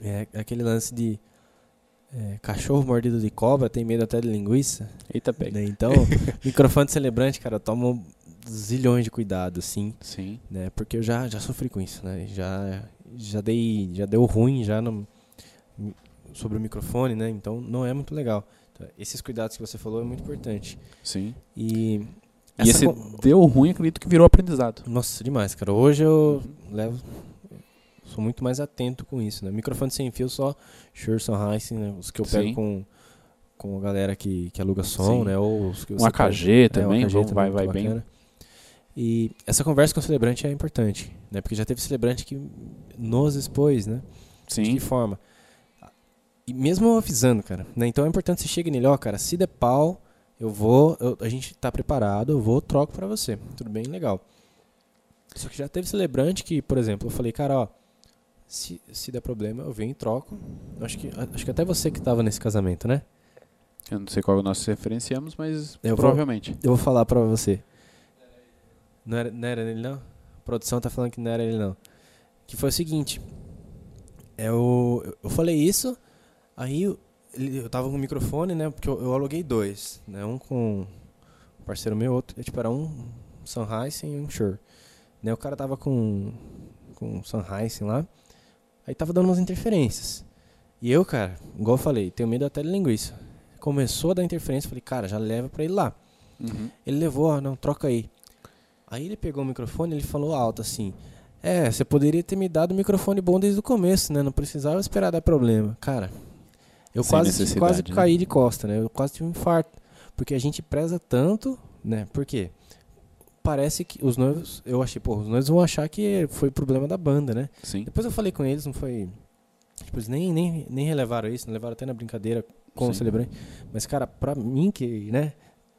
A: é aquele lance de é, cachorro mordido de cobra tem medo até de linguiça.
B: Eita, pega.
A: Né? Então, microfone celebrante, cara, toma zilhões de cuidado, sim.
B: Sim.
A: Né? Porque eu já, já sofri com isso, né? Já, já, dei, já deu ruim já no, sobre o microfone, né? Então não é muito legal. Então, esses cuidados que você falou é muito importante.
B: Sim.
A: E,
B: e esse deu ruim, acredito que virou aprendizado.
A: Nossa, demais, cara. Hoje eu levo sou muito mais atento com isso, né? Microfone sem fio só Shure Sennheiser, né? Os que eu pego com com a galera que, que aluga som, Sim. né? Ou os que
B: um AKG pega, também, é, um AKG também, vai, vai bem.
A: E essa conversa com o celebrante é importante, né? Porque já teve celebrante que nos expôs, né?
B: Sim.
A: De que forma? E mesmo avisando, cara, né? Então é importante você chegue nele, ó, cara, se der pau, eu vou, eu, a gente tá preparado, eu vou, troco para você. Tudo bem, legal. Só que já teve celebrante que, por exemplo, eu falei, cara, ó, se, se der problema, eu venho e troco. Acho que, acho que até você que tava nesse casamento, né?
B: Eu não sei qual nós referenciamos, mas eu provavelmente.
A: Vou, eu vou falar pra você. Não era, não era ele não? A produção tá falando que não era ele não. Que foi o seguinte. Eu, eu falei isso, aí eu, eu tava com o microfone, né? Porque eu, eu aluguei dois. Né, um com um parceiro meu, outro. Tipo, era um Sunrise e um Shure. Né, o cara tava com, com um Sunrise lá. Aí tava dando umas interferências. E eu, cara, igual eu falei, tenho medo até de linguiça. Começou a dar interferência, falei, cara, já leva pra ele lá. Uhum. Ele levou, ó, não, troca aí. Aí ele pegou o microfone ele falou alto assim: É, você poderia ter me dado um microfone bom desde o começo, né? Não precisava esperar dar problema. Cara, eu Sem quase, quase né? caí de costa, né? Eu quase tive um infarto. Porque a gente preza tanto, né? Por quê? Parece que os noivos, eu achei, pô, os noivos vão achar que foi problema da banda, né?
B: Sim.
A: Depois eu falei com eles, não foi. Tipo, eles nem, nem, nem relevaram isso, não levaram até na brincadeira com Sim. o celebrante. Mas, cara, pra mim que, né?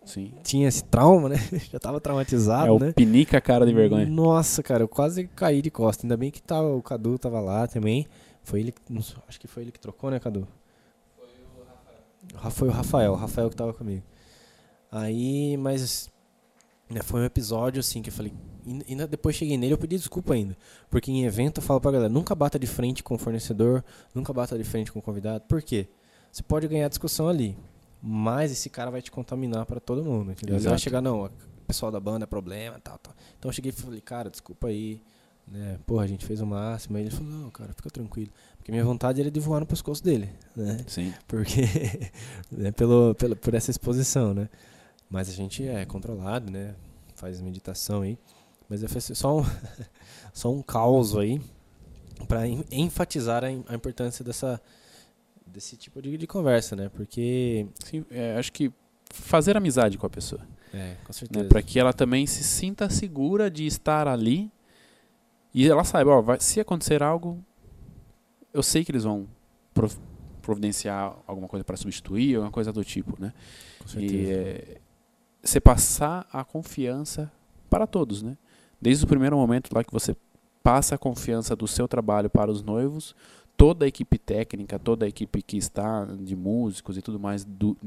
B: Sim.
A: tinha esse trauma, né? Já tava traumatizado,
B: é, o
A: né?
B: pinica a cara de vergonha.
A: Nossa, cara, eu quase caí de costa. Ainda bem que tá, o Cadu tava lá também. Foi ele, acho que foi ele que trocou, né, Cadu?
D: Foi o Rafael.
A: Foi o Rafael, o Rafael que tava comigo. Aí, mas né, foi um episódio assim que eu falei, ainda depois cheguei nele, eu pedi desculpa ainda. Porque em evento eu falo pra galera, nunca bata de frente com o fornecedor, nunca bata de frente com o convidado. Por quê? Você pode ganhar discussão ali mas esse cara vai te contaminar para todo mundo, entendeu? Ele vai chegar, não, o pessoal da banda é problema, tal, tal. Então eu cheguei e falei, cara, desculpa aí, né? Porra, a gente fez o máximo. Aí ele falou, não, cara, fica tranquilo. Porque minha vontade era de voar no pescoço dele, né?
B: Sim.
A: Porque, né, pelo, pelo, por essa exposição, né? Mas a gente é controlado, né? Faz meditação aí. Mas é só um, só um caos aí para enfatizar a, a importância dessa desse tipo de, de conversa, né? Porque.
B: Sim, é, acho que fazer amizade com a pessoa.
A: É, com né? certeza.
B: Né? Para que ela também se sinta segura de estar ali e ela saiba, ó, vai, se acontecer algo, eu sei que eles vão providenciar alguma coisa para substituir, alguma coisa do tipo, né?
A: Com certeza. E
B: é, você passar a confiança para todos, né? Desde o primeiro momento lá que você passa a confiança do seu trabalho para os noivos, toda a equipe técnica, toda a equipe que está de músicos e tudo mais do,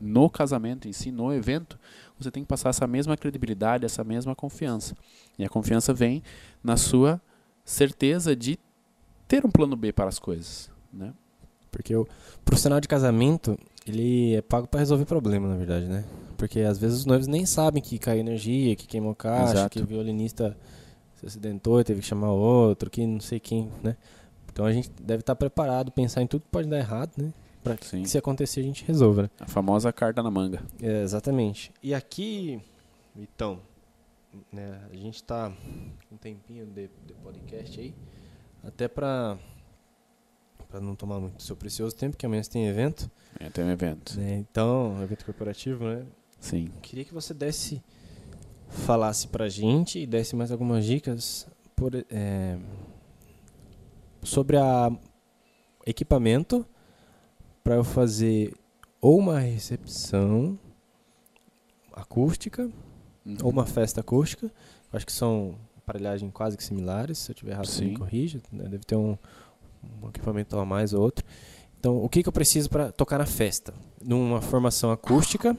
B: no casamento em si, no evento, você tem que passar essa mesma credibilidade, essa mesma confiança. E a confiança vem na sua certeza de ter um plano B para as coisas, né?
A: Porque o profissional de casamento, ele é pago para resolver problema, na verdade, né? Porque às vezes os noivos nem sabem que caiu energia, que queimou caixa, Exato. que o violinista se acidentou e teve que chamar outro, que não sei quem, né? Então a gente deve estar preparado, pensar em tudo que pode dar errado, né? Pra
B: Sim.
A: que se acontecer a gente resolva, né?
B: A famosa carta na manga.
A: É, exatamente. E aqui, então, né, a gente tá com um tempinho de, de podcast aí, até pra, pra não tomar muito seu precioso tempo, que amanhã você tem evento,
B: É, tem um evento.
A: né? Então, evento corporativo, né?
B: Sim.
A: Queria que você desse, falasse pra gente e desse mais algumas dicas por, é, sobre a equipamento para eu fazer ou uma recepção acústica
B: Uhum.
A: ou uma festa acústica. Eu Acho que são aparelhagens quase que similares. Se eu tiver errado, você me
B: Sim.
A: corrija. né? Deve ter um, um equipamento a mais ou outro. Então, o que, que eu preciso para tocar na festa? Numa formação acústica,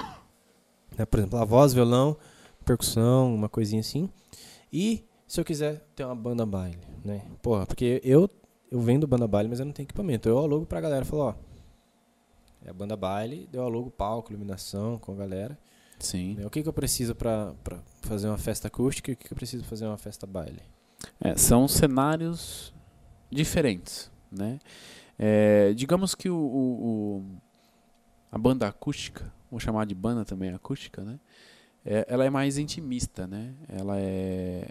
A: né? por exemplo, a voz, violão, percussão, uma coisinha assim. E se eu quiser ter uma banda baile, né? Porra, porque eu, eu vendo banda baile, mas eu não tenho equipamento. Eu alugo pra galera, falo, ó, é a banda baile, eu alugo palco, iluminação com a galera.
B: Sim.
A: né? O que, que eu preciso pra, pra fazer uma festa acústica e o que, que eu preciso fazer uma festa baile?
B: É, são cenários diferentes, né? É, digamos que o, o- o- a banda acústica, vou chamar de banda também acústica, né? É, ela é mais intimista, né? Ela é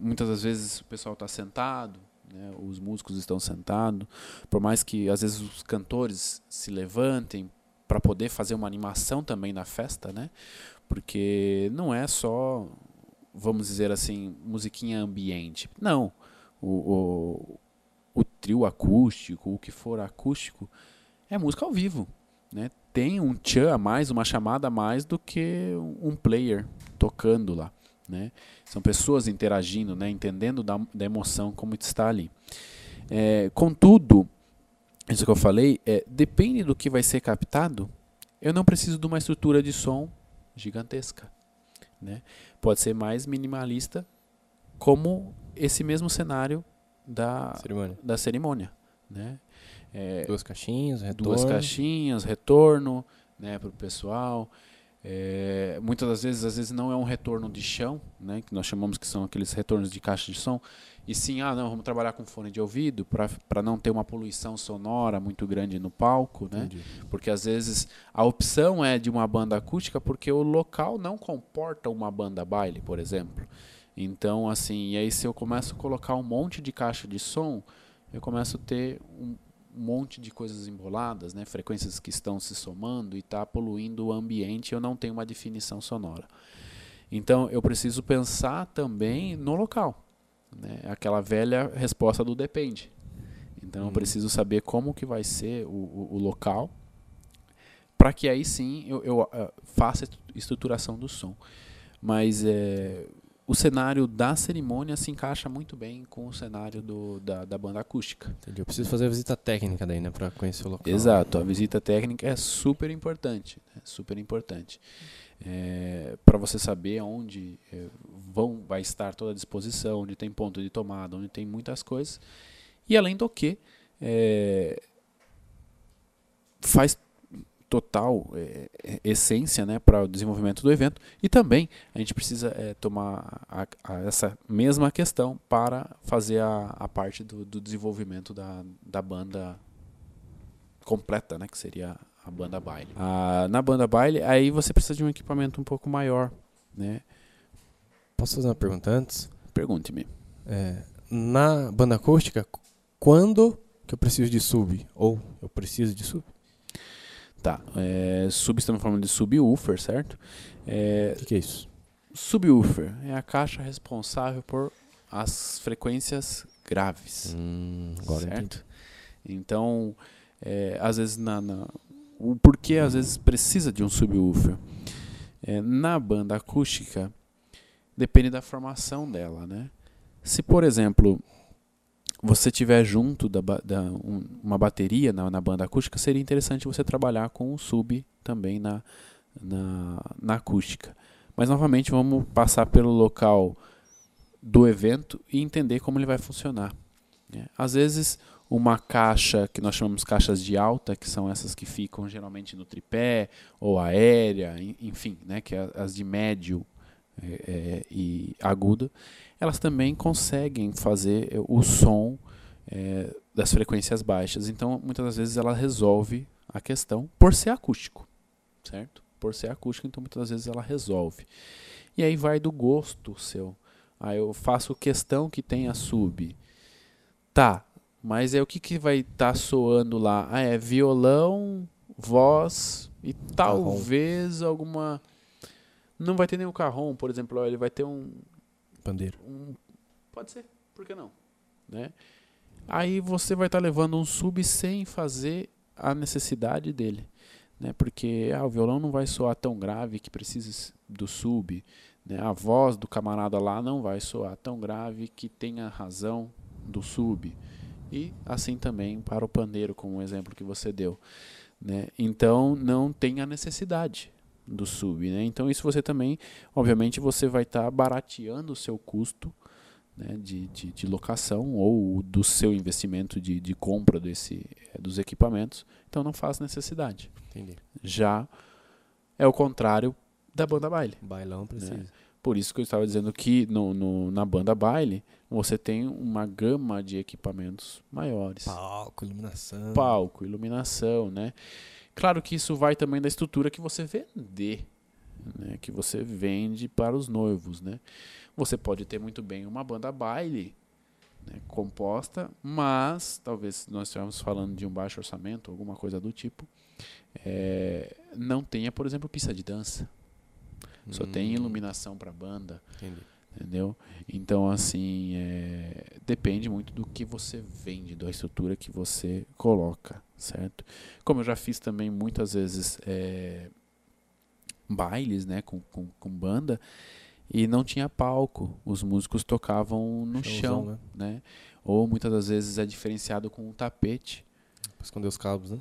B: muitas das vezes o pessoal está sentado, né? Os músicos estão sentados, por mais que às vezes os cantores se levantem para poder fazer uma animação também na festa, né? Porque não é só vamos dizer assim, musiquinha ambiente. Não. O, o, o trio acústico, o que for acústico, é música ao vivo. Né? Tem um tchan a mais, uma chamada a mais do que um player tocando lá. Né? São pessoas interagindo, né? entendendo da, da emoção como está ali. É, contudo, isso que eu falei, é, depende do que vai ser captado, eu não preciso de uma estrutura de som gigantesca. Né? Pode ser mais minimalista, como esse mesmo cenário da,
A: Cerimônia.
B: da cerimônia. Né? É,
A: Duas caixinhas, retorno.
B: duas caixinhas, retorno né, para o pessoal. É, muitas das vezes, às vezes não é um retorno de chão, né, que nós chamamos que são aqueles retornos de caixa de som, e sim, ah, não, vamos trabalhar com fone de ouvido para não ter uma poluição sonora muito grande no palco, né?
A: Entendi.
B: Porque às vezes a opção é de uma banda acústica porque o local não comporta uma banda baile, por exemplo. Então, assim, e aí se eu começo a colocar um monte de caixa de som, eu começo a ter um monte de coisas emboladas, né? frequências que estão se somando e está poluindo o ambiente, eu não tenho uma definição sonora. Então, eu preciso pensar também no local. Né? Aquela velha resposta do depende. Então, eu
A: Uhum.
B: preciso saber como que vai ser o, o, o local, para que aí sim eu, eu ah, faça a estruturação do som. Mas é, o cenário da cerimônia se encaixa muito bem com o cenário do, da, da banda acústica.
A: Entendi. Eu preciso fazer a visita técnica daí, né? Pra conhecer o local.
B: Exato, a visita técnica é super importante, né? super importante. para você saber onde é, vão, vai estar toda a disposição, onde tem ponto de tomada, onde tem muitas coisas. E além do que, é, faz total é, é, essência né, para o desenvolvimento do evento. E também a gente precisa é, tomar a- a- essa mesma questão para fazer a, a parte do, do desenvolvimento da, da banda completa, né, que seria a banda baile. Ah, na banda baile, aí você precisa de um equipamento um pouco maior, né?
A: Posso fazer uma pergunta antes?
B: Pergunte-me.
A: É, na banda acústica, qu- quando que eu preciso de sub? Ou eu preciso de sub?
B: Tá, é, sub, estamos falando de subwoofer, certo? É,
A: O que, que é isso?
B: subwoofer é a caixa responsável por as frequências graves.
A: Hum, agora
B: certo?
A: entendi.
B: Então, é, às vezes, na, na- o porquê às vezes precisa de um subwoofer? É, na banda acústica, depende da formação dela, né? Se, por exemplo, você tiver junto da, da- um- uma bateria na, na banda acústica, seria interessante você trabalhar com um sub também na, na, na acústica. Mas, novamente, vamos passar pelo local do evento e entender como ele vai funcionar. né? Às vezes, uma caixa que nós chamamos caixas de alta, que são essas que ficam geralmente no tripé ou aérea, en- enfim, né, que é as de médio é, é, e agudo, elas também conseguem fazer o som é, das frequências baixas. Então, muitas das vezes ela resolve a questão por ser acústico, certo? Por ser acústico, então muitas das vezes ela resolve. E aí vai do gosto seu. Aí eu faço questão que tenha sub. Tá, mas é o que, que vai estar tá soando lá? Ah, é violão, voz e talvez carrom. alguma. Não vai ter nenhum carrom, por exemplo, ele vai ter um.
A: Pandeiro.
B: Um... Pode ser, por que não? Né? Aí você vai estar tá levando um sub sem fazer a necessidade dele. Né? Porque ah, o violão não vai soar tão grave que precise do sub. Né? A voz do camarada lá não vai soar tão grave que tenha razão do sub. E assim também para o pandeiro, como o exemplo que você deu. Né? Então não tem a necessidade do sub. Né? Então isso você também, obviamente, você vai estar tá barateando o seu custo né, de, de, de, locação ou do seu investimento de, de compra desse, é, dos equipamentos. Então não faz necessidade.
A: Entendi.
B: Já é o contrário da banda baile.
A: Bailão precisa. Né?
B: Por isso que eu estava dizendo que no, no, na banda baile você tem uma gama de equipamentos maiores.
A: Palco, iluminação.
B: Palco, iluminação, né? Claro que isso vai também da estrutura que você vender, né? Que você vende para os noivos, né? Você pode ter muito bem uma banda baile né, composta, mas talvez nós estivermos falando de um baixo orçamento, alguma coisa do tipo, é, não tenha, por exemplo, pista de dança. Só hum. tem iluminação para banda.
A: Entendi.
B: Entendeu? Então, assim, é, depende muito do que você vende, da estrutura que você coloca, certo? Como eu já fiz também muitas vezes é, bailes, né, com, com, com banda, e não tinha palco. Os músicos tocavam no chão, né? né? Ou muitas das vezes é diferenciado com um tapete.
A: Para esconder os cabos, né?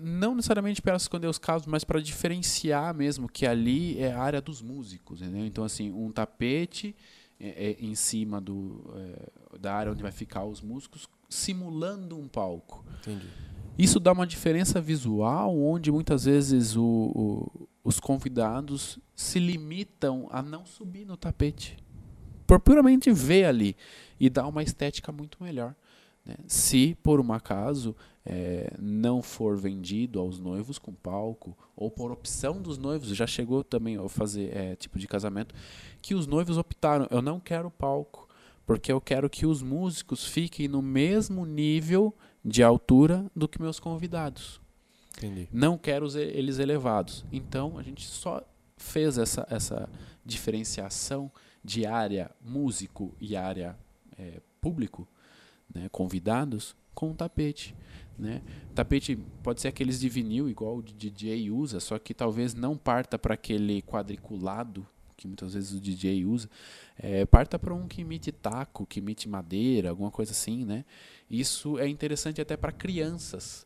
B: Não necessariamente para esconder os cabos, mas para diferenciar mesmo que ali é a área dos músicos, entendeu? Então assim, um tapete é, é em cima do, é, da área onde vai ficar os músicos, simulando um palco.
A: Entendi.
B: Isso dá uma diferença visual, onde muitas vezes o, o, os convidados se limitam a não subir no tapete, por puramente ver ali e dá uma estética muito melhor. Né? Se por um acaso é, não for vendido aos noivos com palco ou por opção dos noivos, já chegou também a fazer é, tipo de casamento que os noivos optaram, eu não quero palco porque eu quero que os músicos fiquem no mesmo nível de altura do que meus convidados.
A: Entendi.
B: Não quero eles elevados. Então a gente só fez essa, essa diferenciação de área músico e área é, público, né, convidados, com um tapete. Né? Tapete pode ser aqueles de vinil, igual o DJ usa, só que talvez não parta para aquele quadriculado que muitas vezes o DJ usa, é, parta para um que imite taco, que imite madeira, alguma coisa assim, né? Isso é interessante até para crianças.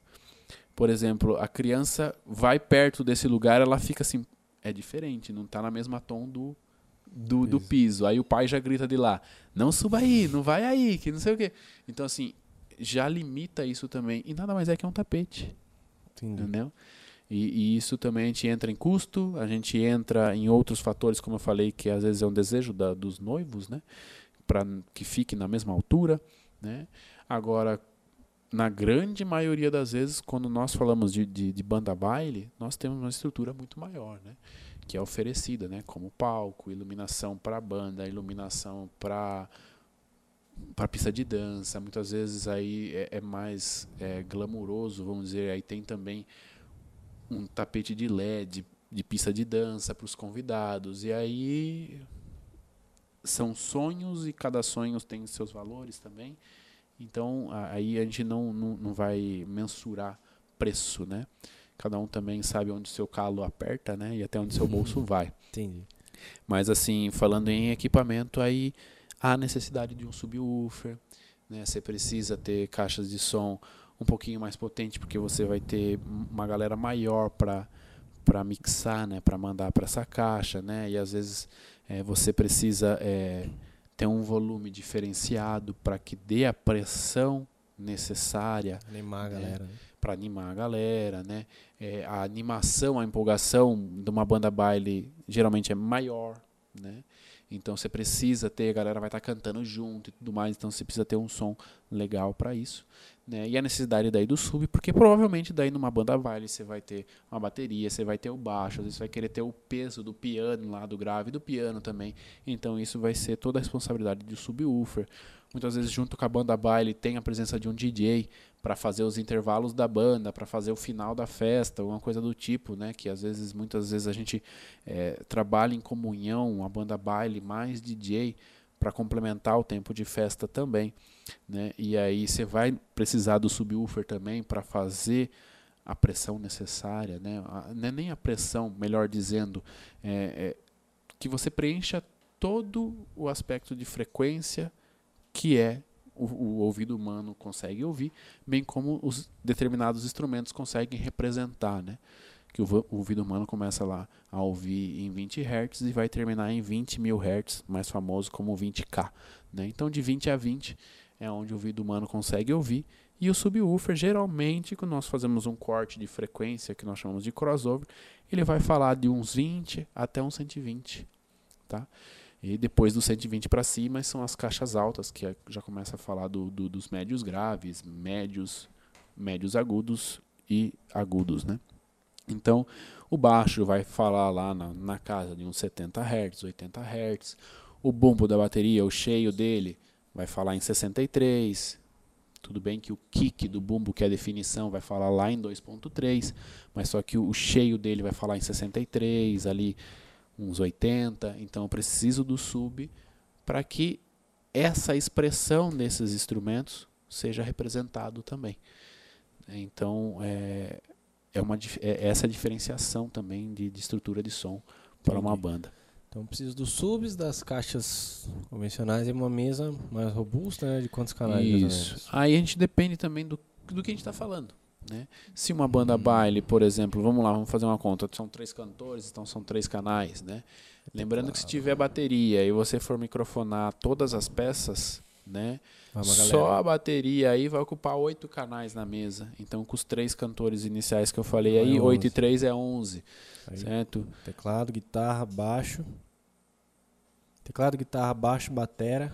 B: Por exemplo, a criança vai perto desse lugar, ela fica assim, é diferente, não está na mesma tom do, do, do, piso. Aí o pai já grita de lá, não suba aí, não vai aí, que não sei o quê. Então, assim, já limita isso também. E nada mais é que um tapete.
A: Entendi.
B: Entendeu? E, e, isso também a gente entra em custo, a gente entra em outros fatores, como eu falei, que às vezes é um desejo da, dos noivos, né? Para que fique na mesma altura, né? Agora, na grande maioria das vezes, quando nós falamos de, de, de, banda baile, nós temos uma estrutura muito maior, né? Que é oferecida, né? Como palco, iluminação para banda, iluminação para para pista de dança. Muitas vezes aí é, é mais é, glamuroso, vamos dizer. Aí tem também um tapete de LED de pista de dança para os convidados. E aí são sonhos e cada sonho tem seus valores também. Então aí a gente não, não, não vai mensurar preço, né? Cada um também sabe onde seu calo aperta, né? E até onde seu bolso vai.
A: Entendi.
B: Mas assim, falando em equipamento, aí há necessidade de um subwoofer, né? Você precisa ter caixas de som um pouquinho mais potente, porque você vai ter uma galera maior para para mixar, né, para mandar para essa caixa, né, e às vezes é, você precisa é, ter um volume diferenciado para que dê a pressão necessária
A: animar a né, galera, né?
B: Para animar a galera, né, é, a animação, a empolgação de uma banda baile geralmente é maior, né, Então você precisa ter, a galera vai estar cantando junto e tudo mais, então você precisa ter um som legal para isso. Né? E a necessidade daí do sub, porque provavelmente daí numa banda baile você vai ter uma bateria, você vai ter o baixo, às vezes você vai querer ter o peso do piano lá, do grave do piano também. Então isso vai ser toda a responsabilidade do subwoofer. Muitas vezes junto com a banda baile tem a presença de um DJ para fazer os intervalos da banda, para fazer o final da festa, alguma coisa do tipo, né? Que às vezes, muitas vezes a gente é, trabalha em comunhão, a banda baile mais DJ para complementar o tempo de festa também, né? E aí você vai precisar do subwoofer também para fazer a pressão necessária, né? não é nem a pressão, melhor dizendo, é, é, que você preencha todo o aspecto de frequência que é o, o, ouvido humano consegue ouvir, bem como os determinados instrumentos conseguem representar, né? Que o, ouvido humano começa lá a ouvir em 20 Hz e vai terminar em 20 mil Hz, mais famoso como 20K, né? Então de 20 a 20 é onde o ouvido humano consegue ouvir e o subwoofer geralmente quando nós fazemos um corte de frequência que nós chamamos de crossover, ele vai falar de uns 20 até uns 120, tá? E depois do 120 para cima são as caixas altas, que é, já começa a falar do, do, dos médios graves, médios, médios agudos e agudos, né? Então, o baixo vai falar lá na, na casa de uns 70 Hz, 80 Hz. O bumbo da bateria, o cheio dele, vai falar em 63. Tudo bem que o kick do bumbo, que é a definição, vai falar lá em 2.3, mas só que o cheio dele vai falar em 63 ali uns 80, então eu preciso do sub para que essa expressão desses instrumentos seja representado também. Então é, é, uma, é essa diferenciação também de, de estrutura de som para uma banda.
A: Então preciso dos subs, das caixas convencionais e uma mesa mais robusta, né? De quantos canais?
B: Isso. Aí a gente depende também do, do que a gente está falando. Né? Se uma banda baile, por exemplo, vamos lá, vamos fazer uma conta, são três cantores, então são três canais, né? Lembrando que se tiver bateria e você for microfonar todas as peças, né? Só a bateria aí vai ocupar oito canais na mesa. Então, com os três cantores iniciais que eu falei aí, oito e três é onze, certo?
A: Teclado, guitarra, baixo. Teclado, guitarra, baixo, batera.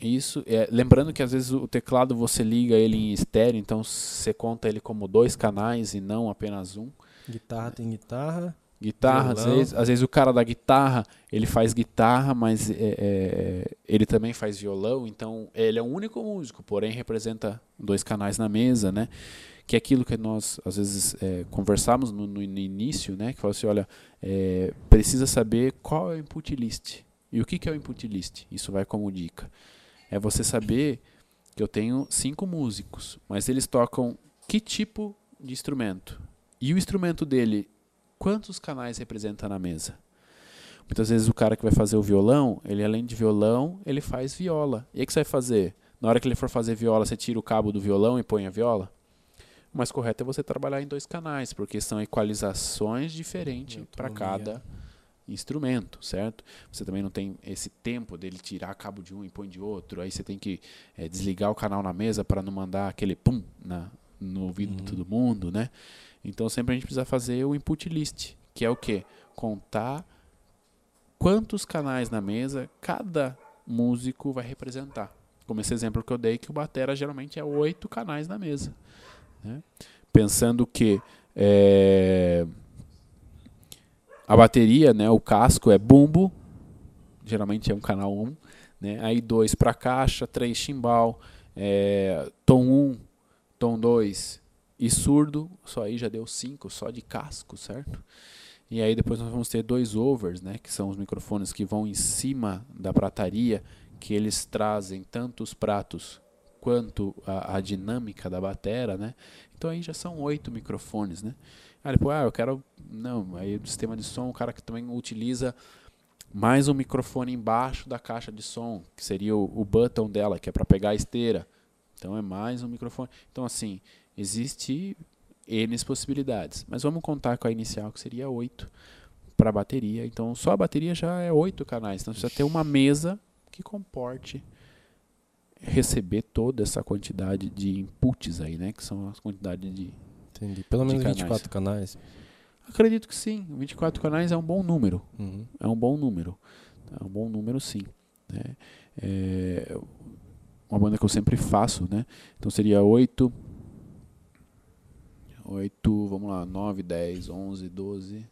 B: Isso, é, lembrando que às vezes o teclado você liga ele em estéreo, então você conta ele como dois canais e não apenas um.
A: Guitarra tem guitarra.
B: Guitarra, às vezes, às vezes o cara da guitarra, ele faz guitarra, mas é, é, ele também faz violão, então ele é o único músico, porém representa dois canais na mesa, né? Que é aquilo que nós, às vezes, é, conversamos no, no, início, né? Que fala assim, olha, é, precisa saber qual é o input list. E o que, que é o input list? Isso vai como dica é você saber que eu tenho cinco músicos, mas eles tocam que tipo de instrumento? E o instrumento dele, quantos canais representa na mesa? Muitas vezes o cara que vai fazer o violão, ele além de violão, ele faz viola. E aí que você vai fazer? Na hora que ele for fazer viola, você tira o cabo do violão e põe a viola? O mais correto é você trabalhar em dois canais, porque são equalizações diferentes para cada instrumento, certo? Você também não tem esse tempo dele tirar cabo de um e põe de outro. Aí você tem que é, desligar o canal na mesa para não mandar aquele pum na, no ouvido uhum. de todo mundo, né? Então sempre a gente precisa fazer o input list, que é o que? Contar quantos canais na mesa cada músico vai representar. Como esse exemplo que eu dei, que o batera geralmente é oito canais na mesa. Né? Pensando que é, a bateria, né, o casco é bumbo, geralmente é um canal 1, né? Aí dois para caixa, três chimbal, é, tom 1, tom 2 e surdo, só aí já deu 5 só de casco, certo? E aí depois nós vamos ter dois overs, né, que são os microfones que vão em cima da prataria, que eles trazem tanto os pratos quanto a, a dinâmica da batera, né? Então aí já são oito microfones, né? Aí depois, ah, eu quero. Não, aí o sistema de som, o cara que também utiliza mais um microfone embaixo da caixa de som, que seria o, o button dela, que é para pegar a esteira. Então é mais um microfone. Então, assim, existe N possibilidades. Mas vamos contar com a inicial, que seria 8 para a bateria. Então, só a bateria já é 8 canais. Então, precisa ter uma mesa que comporte receber toda essa quantidade de inputs aí, né? Que são as quantidades de,
A: Entendi. Pelo menos canais. 24 canais.
B: Acredito que sim. 24 canais é um bom número. Uhum. É um bom número. É um bom número, sim. Né? É uma banda que eu sempre faço, né? Então seria 8, 8, vamos lá, 9, 10, 11, 12.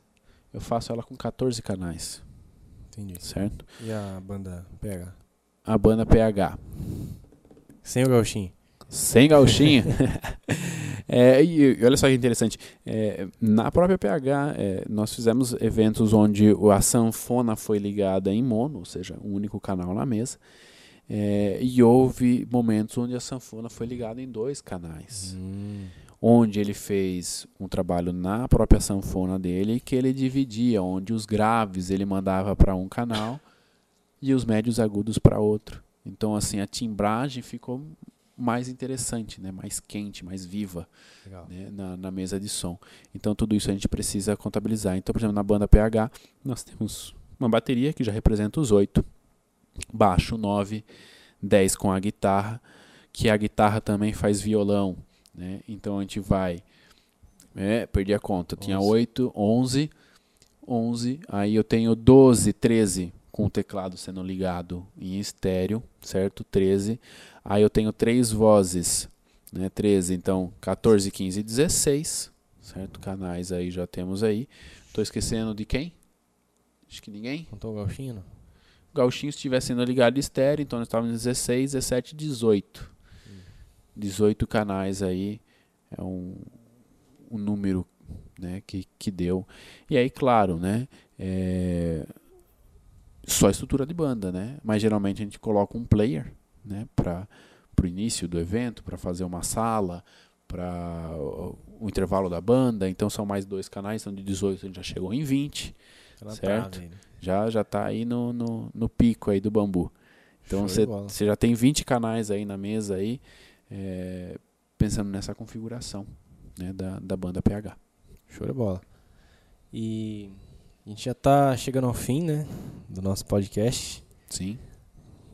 B: Eu faço ela com 14 canais,
A: Entendi.
B: certo?
A: E a banda PH?
B: A banda PH.
A: Sem o gauchinho.
B: Sem gauchinho. é, e, e olha só que interessante. É, na própria PH, é, nós fizemos eventos onde a sanfona foi ligada em mono, ou seja, um único canal na mesa. É, e houve momentos onde a sanfona foi ligada em dois canais.
A: Hum.
B: Onde ele fez um trabalho na própria sanfona dele que ele dividia, onde os graves ele mandava para um canal e os médios agudos para outro. Então, assim, a timbragem ficou mais interessante, né? mais quente, mais viva né? na, na mesa de som. Então, tudo isso a gente precisa contabilizar. Então, por exemplo, na banda PH, nós temos uma bateria que já representa os oito, baixo 9, 10 com a guitarra, que a guitarra também faz violão. Né? Então, a gente vai. É, perdi a conta. Tinha
A: Onze.
B: 8, 11, 11. Aí eu tenho 12, 13 com o teclado sendo ligado em estéreo, certo? 13. Aí eu tenho três vozes, né? 13, então 14, 15 e 16, certo? Canais aí já temos aí. Tô esquecendo de quem? Acho que ninguém.
A: Contou o gauchinho, não?
B: O Gauchinho estiver sendo ligado estéreo, então nós estávamos em 16, 17, 18. 18 canais aí é um, um número né, que, que deu. E aí, claro, né? é, só estrutura de banda, né? Mas geralmente a gente coloca um player, né? Para o início do evento, para fazer uma sala, para o, intervalo da banda. Então são mais dois canais, então de 18 a gente já chegou em 20
A: Tá na
B: Certo.
A: né?
B: já já tá aí no, no, no pico aí do bambu. Então você já tem 20 canais aí na mesa aí, é, pensando nessa configuração né, da, da banda PH.
A: Show de bola. E a gente já tá chegando ao fim, né? Do nosso podcast.
B: Sim.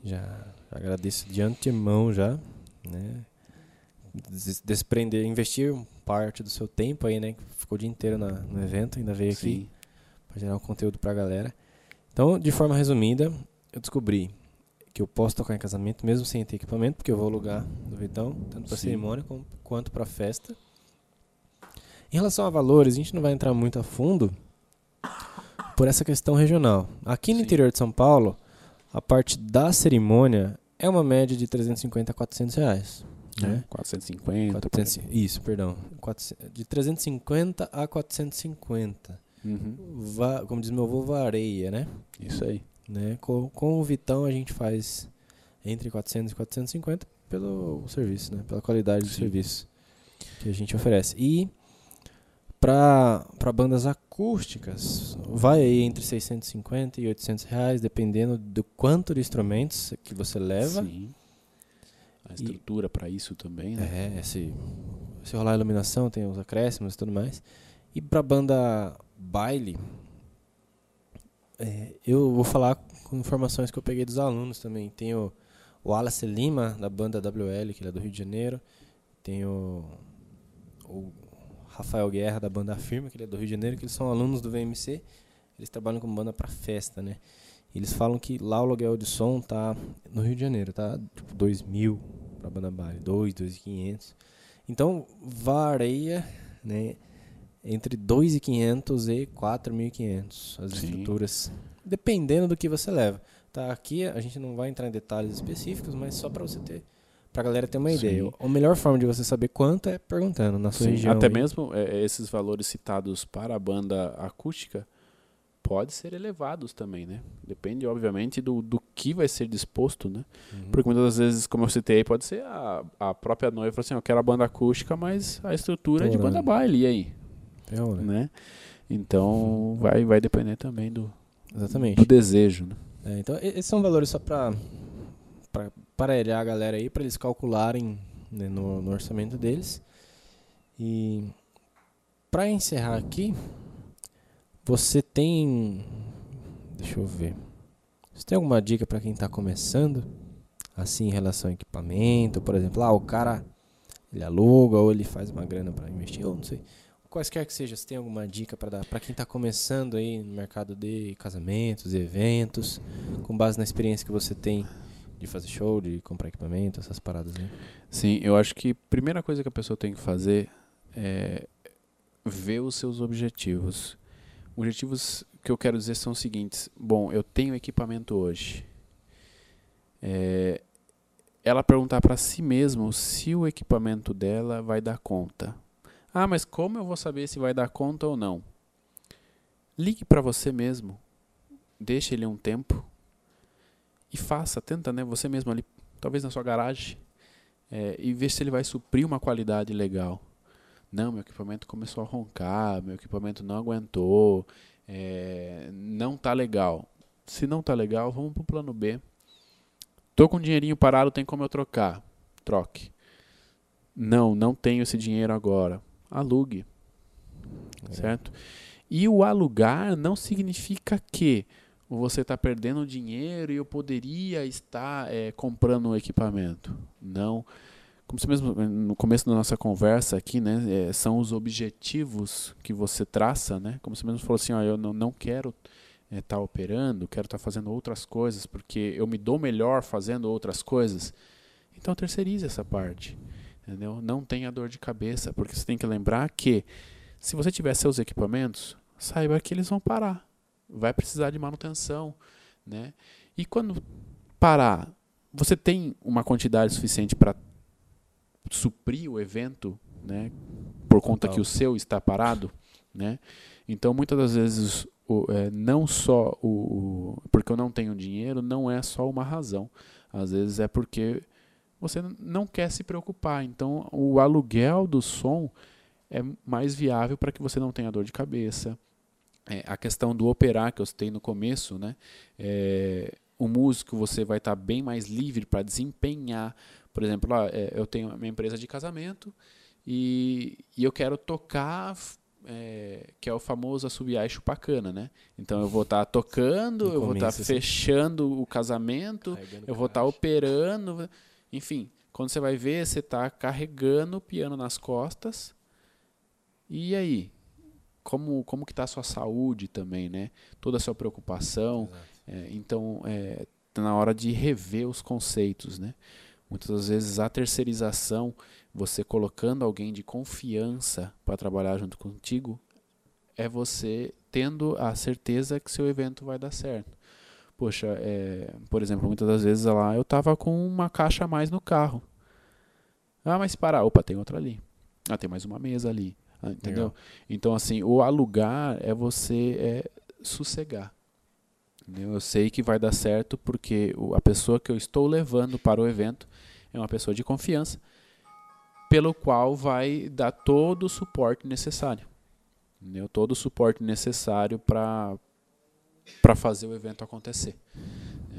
A: Já agradeço de antemão já, né? Des- Desprender, investir parte do seu tempo aí, né? que Ficou o dia inteiro na- no evento, ainda veio aqui
B: Sim.
A: para gerar um conteúdo pra galera. Então, de forma resumida, eu descobri que eu posso tocar em casamento mesmo sem ter equipamento, porque eu vou alugar do Vitão, tanto para cerimônia com- quanto para festa. Em relação a valores, a gente não vai entrar muito a fundo por essa questão regional. Aqui no
B: Sim.
A: interior de São Paulo, a parte da cerimônia é uma média de 350 a 400 reais. Né?
B: Né? 450.
A: 400 isso, perdão. 400 de 350 a 450.
B: Uhum.
A: Va- como diz meu avô, vareia, né?
B: Isso aí.
A: Né? Com, com o Vitão a gente faz entre 400 e 450 pelo serviço, né? Pela qualidade do
B: Sim.
A: serviço que a gente oferece. E para bandas acústicas, vai aí entre 650 e 800 reais, dependendo do quanto de instrumentos que você leva.
B: Sim. A estrutura para isso também, né?
A: É, se, se rolar iluminação, tem os acréscimos e tudo mais. E pra banda baile, é, eu vou falar com informações que eu peguei dos alunos também. Tem o, Wallace Lima, da banda WL, que ele é do Rio de Janeiro. Tem o, o Rafael Guerra, da banda Firme, que ele é do Rio de Janeiro, que eles são alunos do VMC. Eles trabalham com banda pra festa, né? Eles falam que lá o aluguel de som tá no Rio de Janeiro, tá? Tipo, 2 mil pra banda baile, 2, 2.500. Então, varia, né? Entre 2.500 e 4.500 as
B: Sim.
A: estruturas, dependendo do que você leva. Tá, aqui a gente não vai entrar em detalhes específicos, mas só para você ter, pra galera ter uma
B: Sim.
A: ideia. A melhor forma de você saber quanto é perguntando na sua
B: Sim,
A: região.
B: Até
A: aí.
B: mesmo é, esses valores citados para a banda acústica pode ser elevados também, né? Depende, obviamente, do, do que vai ser disposto, né?
A: Uhum.
B: Porque muitas das vezes, como eu citei, pode ser a, a própria noiva falou assim, eu quero a banda acústica, mas a estrutura é de banda baile, e aí?
A: Ferrou, né?
B: Né? Então, vai, vai depender também do,
A: Exatamente.
B: do desejo, né?
A: É, então, esses são valores só para para parelhar a galera aí, para eles calcularem né, no, no orçamento deles. E para encerrar aqui, você tem. Deixa eu ver. Você tem alguma dica para quem está começando? Assim, em relação ao equipamento, por exemplo, ah, o cara ele aluga ou ele faz uma grana para investir, ou não sei. Quaisquer que seja, você tem alguma dica para dar para quem está começando aí no mercado de casamentos, eventos, com base na experiência que você tem de fazer show, de comprar equipamento, essas paradas, né?
B: Sim, eu acho que a primeira coisa que a pessoa tem que fazer é ver os seus objetivos. Objetivos que eu quero dizer são os seguintes: bom, eu tenho equipamento hoje. É, ela perguntar para si mesma se o equipamento dela vai dar conta. Ah, mas como eu vou saber se vai dar conta ou não? Ligue para você mesmo, deixe ele um tempo e faça, tenta, né, você mesmo ali, talvez na sua garagem, é, e ver se ele vai suprir uma qualidade legal. Não, meu equipamento começou a roncar, meu equipamento não aguentou, é, não tá legal. Se não tá legal, vamos pro plano B. Tô com um dinheirinho parado, tem como eu trocar? Troque. Não, não tenho esse dinheiro agora. Alugue. É. Certo? E o alugar não significa que você está perdendo dinheiro e eu poderia estar é, comprando um equipamento. Não. Como você mesmo no começo da nossa conversa aqui, né, é, são os objetivos que você traça, né? Como você mesmo falou assim, ó, eu não, não quero estar é, tá operando, quero estar tá fazendo outras coisas, porque eu me dou melhor fazendo outras coisas. Então terceirize essa parte. Entendeu? Não tenha dor de cabeça, porque você tem que lembrar que se você tiver seus equipamentos, saiba que eles vão parar. Vai precisar de manutenção, né? E quando parar, você tem uma quantidade suficiente para suprir o evento, né? Por conta Total. que o seu está parado, né? Então muitas das vezes o, é, não só o, o, porque eu não tenho dinheiro não é só uma razão. Às vezes é porque você não quer se preocupar. Então, o aluguel do som é mais viável para que você não tenha dor de cabeça. É, a questão do operar que eu citei no começo, né? É, o músico você vai estar tá bem mais livre para desempenhar. Por exemplo, lá, é, eu tenho minha empresa de casamento e, e eu quero tocar é, que é o famoso assobiar e chupacana, né? Então eu vou estar tá tocando, eu vou estar tá assim. fechando o casamento, eu vou estar tá operando. Enfim, quando você vai ver, você está carregando o piano nas costas. E aí? Como, como que está a sua saúde também, né? Toda a sua preocupação. É, então, é tá na hora de rever os conceitos, né? Muitas vezes a terceirização, você colocando alguém de confiança para trabalhar junto contigo, é você tendo a certeza que seu evento vai dar certo. Poxa, é, por exemplo, muitas das vezes lá eu tava com uma caixa a mais no carro. Ah, mas para, opa, tem outra ali. Ah, tem mais uma mesa ali. Ah, entendeu? Legal. Então, assim, o alugar é você é, sossegar. Entendeu? Eu sei que vai dar certo porque a pessoa que eu estou levando para o evento é uma pessoa de confiança, pelo qual vai dar todo o suporte necessário. Entendeu? Todo o suporte necessário para para fazer o evento acontecer.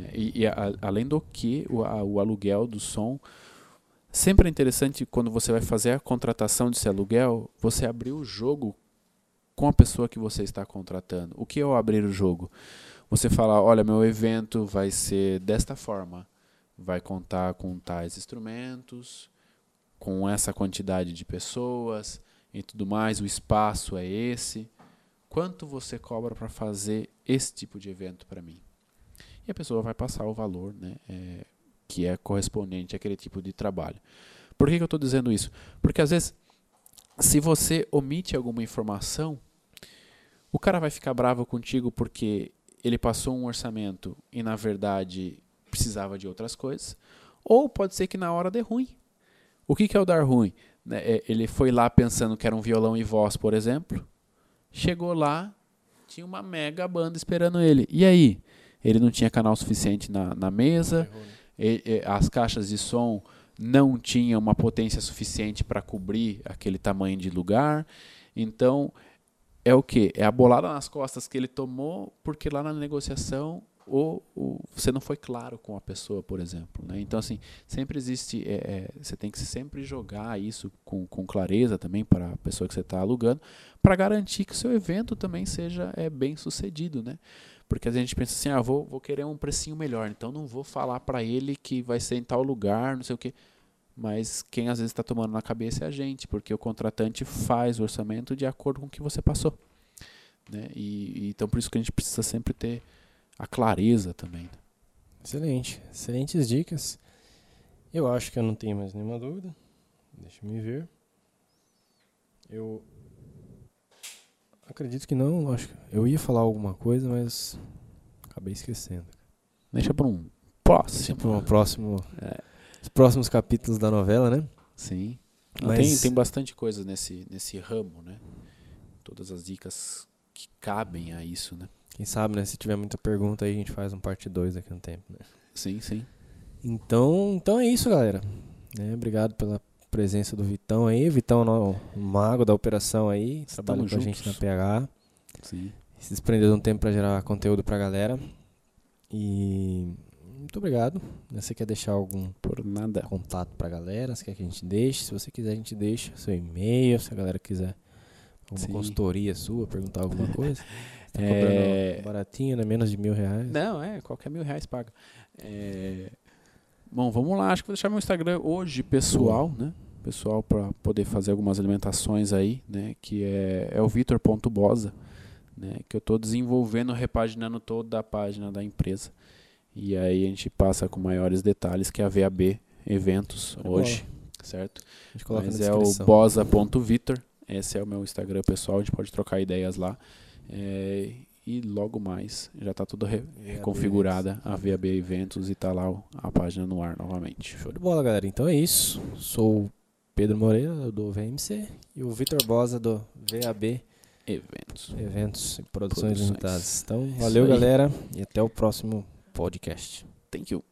B: É, e, e a, além do que, o, a, o aluguel do som, sempre é interessante quando você vai fazer a contratação desse aluguel, você abrir o jogo com a pessoa que você está contratando. O que é o abrir o jogo? Você fala, olha, meu evento vai ser desta forma, vai contar com tais instrumentos, com essa quantidade de pessoas e tudo mais, o espaço é esse quanto você cobra para fazer esse tipo de evento para mim? E a pessoa vai passar o valor né, é, que é correspondente àquele tipo de trabalho. Por que, que eu estou dizendo isso? Porque às vezes, se você omite alguma informação, o cara vai ficar bravo contigo porque ele passou um orçamento e na verdade precisava de outras coisas, ou pode ser que na hora dê ruim. O que, que é o dar ruim? Né, é, ele foi lá pensando que era um violão e voz, por exemplo, Chegou lá, tinha uma mega banda esperando ele. E aí? Ele não tinha canal suficiente na, na mesa, e, e, as caixas de som não tinham uma potência suficiente para cobrir aquele tamanho de lugar. Então, é o que? É a bolada nas costas que ele tomou, porque lá na negociação ou, ou, você não foi claro com a pessoa, por exemplo. Né? Então, assim, sempre existe. É, é, você tem que sempre jogar isso com, com clareza também para a pessoa que você está alugando, para garantir que o seu evento também seja é, bem sucedido. Né? Porque a gente pensa assim: ah, vou, vou querer um precinho melhor, então não vou falar para ele que vai ser em tal lugar, não sei o quê. Mas quem às vezes está tomando na cabeça é a gente, porque o contratante faz o orçamento de acordo com o que você passou. Né? E, e então por isso que a gente precisa sempre ter a clareza também.
A: Excelente, excelentes dicas. Eu acho que eu não tenho mais nenhuma dúvida. Deixa eu me ver. Eu acredito que não, lógico. Eu ia falar alguma coisa, mas acabei esquecendo.
B: Deixa para um próximo.
A: Para um próximo. É. Os próximos capítulos da novela, né?
B: Sim. Mas... Tem, tem bastante coisa nesse, nesse ramo, né? Todas as dicas que cabem a isso, né?
A: Quem sabe, né? Se tiver muita pergunta aí, a gente faz um parte 2 daqui no tempo, né?
B: Sim, sim.
A: Então, então é isso, galera. É, obrigado pela presença do Vitão aí. Vitão, o mago da operação aí, trabalhando com a gente na PH.
B: Sim.
A: Se desprendeu de um tempo para gerar conteúdo pra galera. E muito obrigado. Você quer deixar algum
B: Por nada.
A: contato pra galera? Você quer que a gente deixe? Se você quiser, a gente deixa seu e-mail. Se a galera quiser alguma Sim. consultoria sua, perguntar alguma coisa. Tá é... baratinho, né? Menos de mil reais.
B: Não, é, qualquer mil reais paga. É... Bom, vamos lá. Acho que vou deixar meu Instagram hoje pessoal, né? Pessoal, para poder fazer algumas alimentações aí, né? Que é, é o Vitor.bosa, né? Que eu estou desenvolvendo, repaginando toda a página da empresa. E aí a gente passa com maiores detalhes, que é a VAB Eventos é hoje, certo? Mas é o bosa.vitor. Esse é o meu Instagram pessoal, a gente pode trocar ideias lá. É, e logo mais já está tudo re reconfigurada a VAB Eventos e está lá a página no ar novamente.
A: Show de bola, galera. Então é isso. Sou o Pedro Moreira do VMC e o Vitor Bosa do VAB
B: Eventos.
A: Eventos e Produções, Produções. Limitadas. Então, valeu, galera, e até o próximo podcast.
B: Thank you.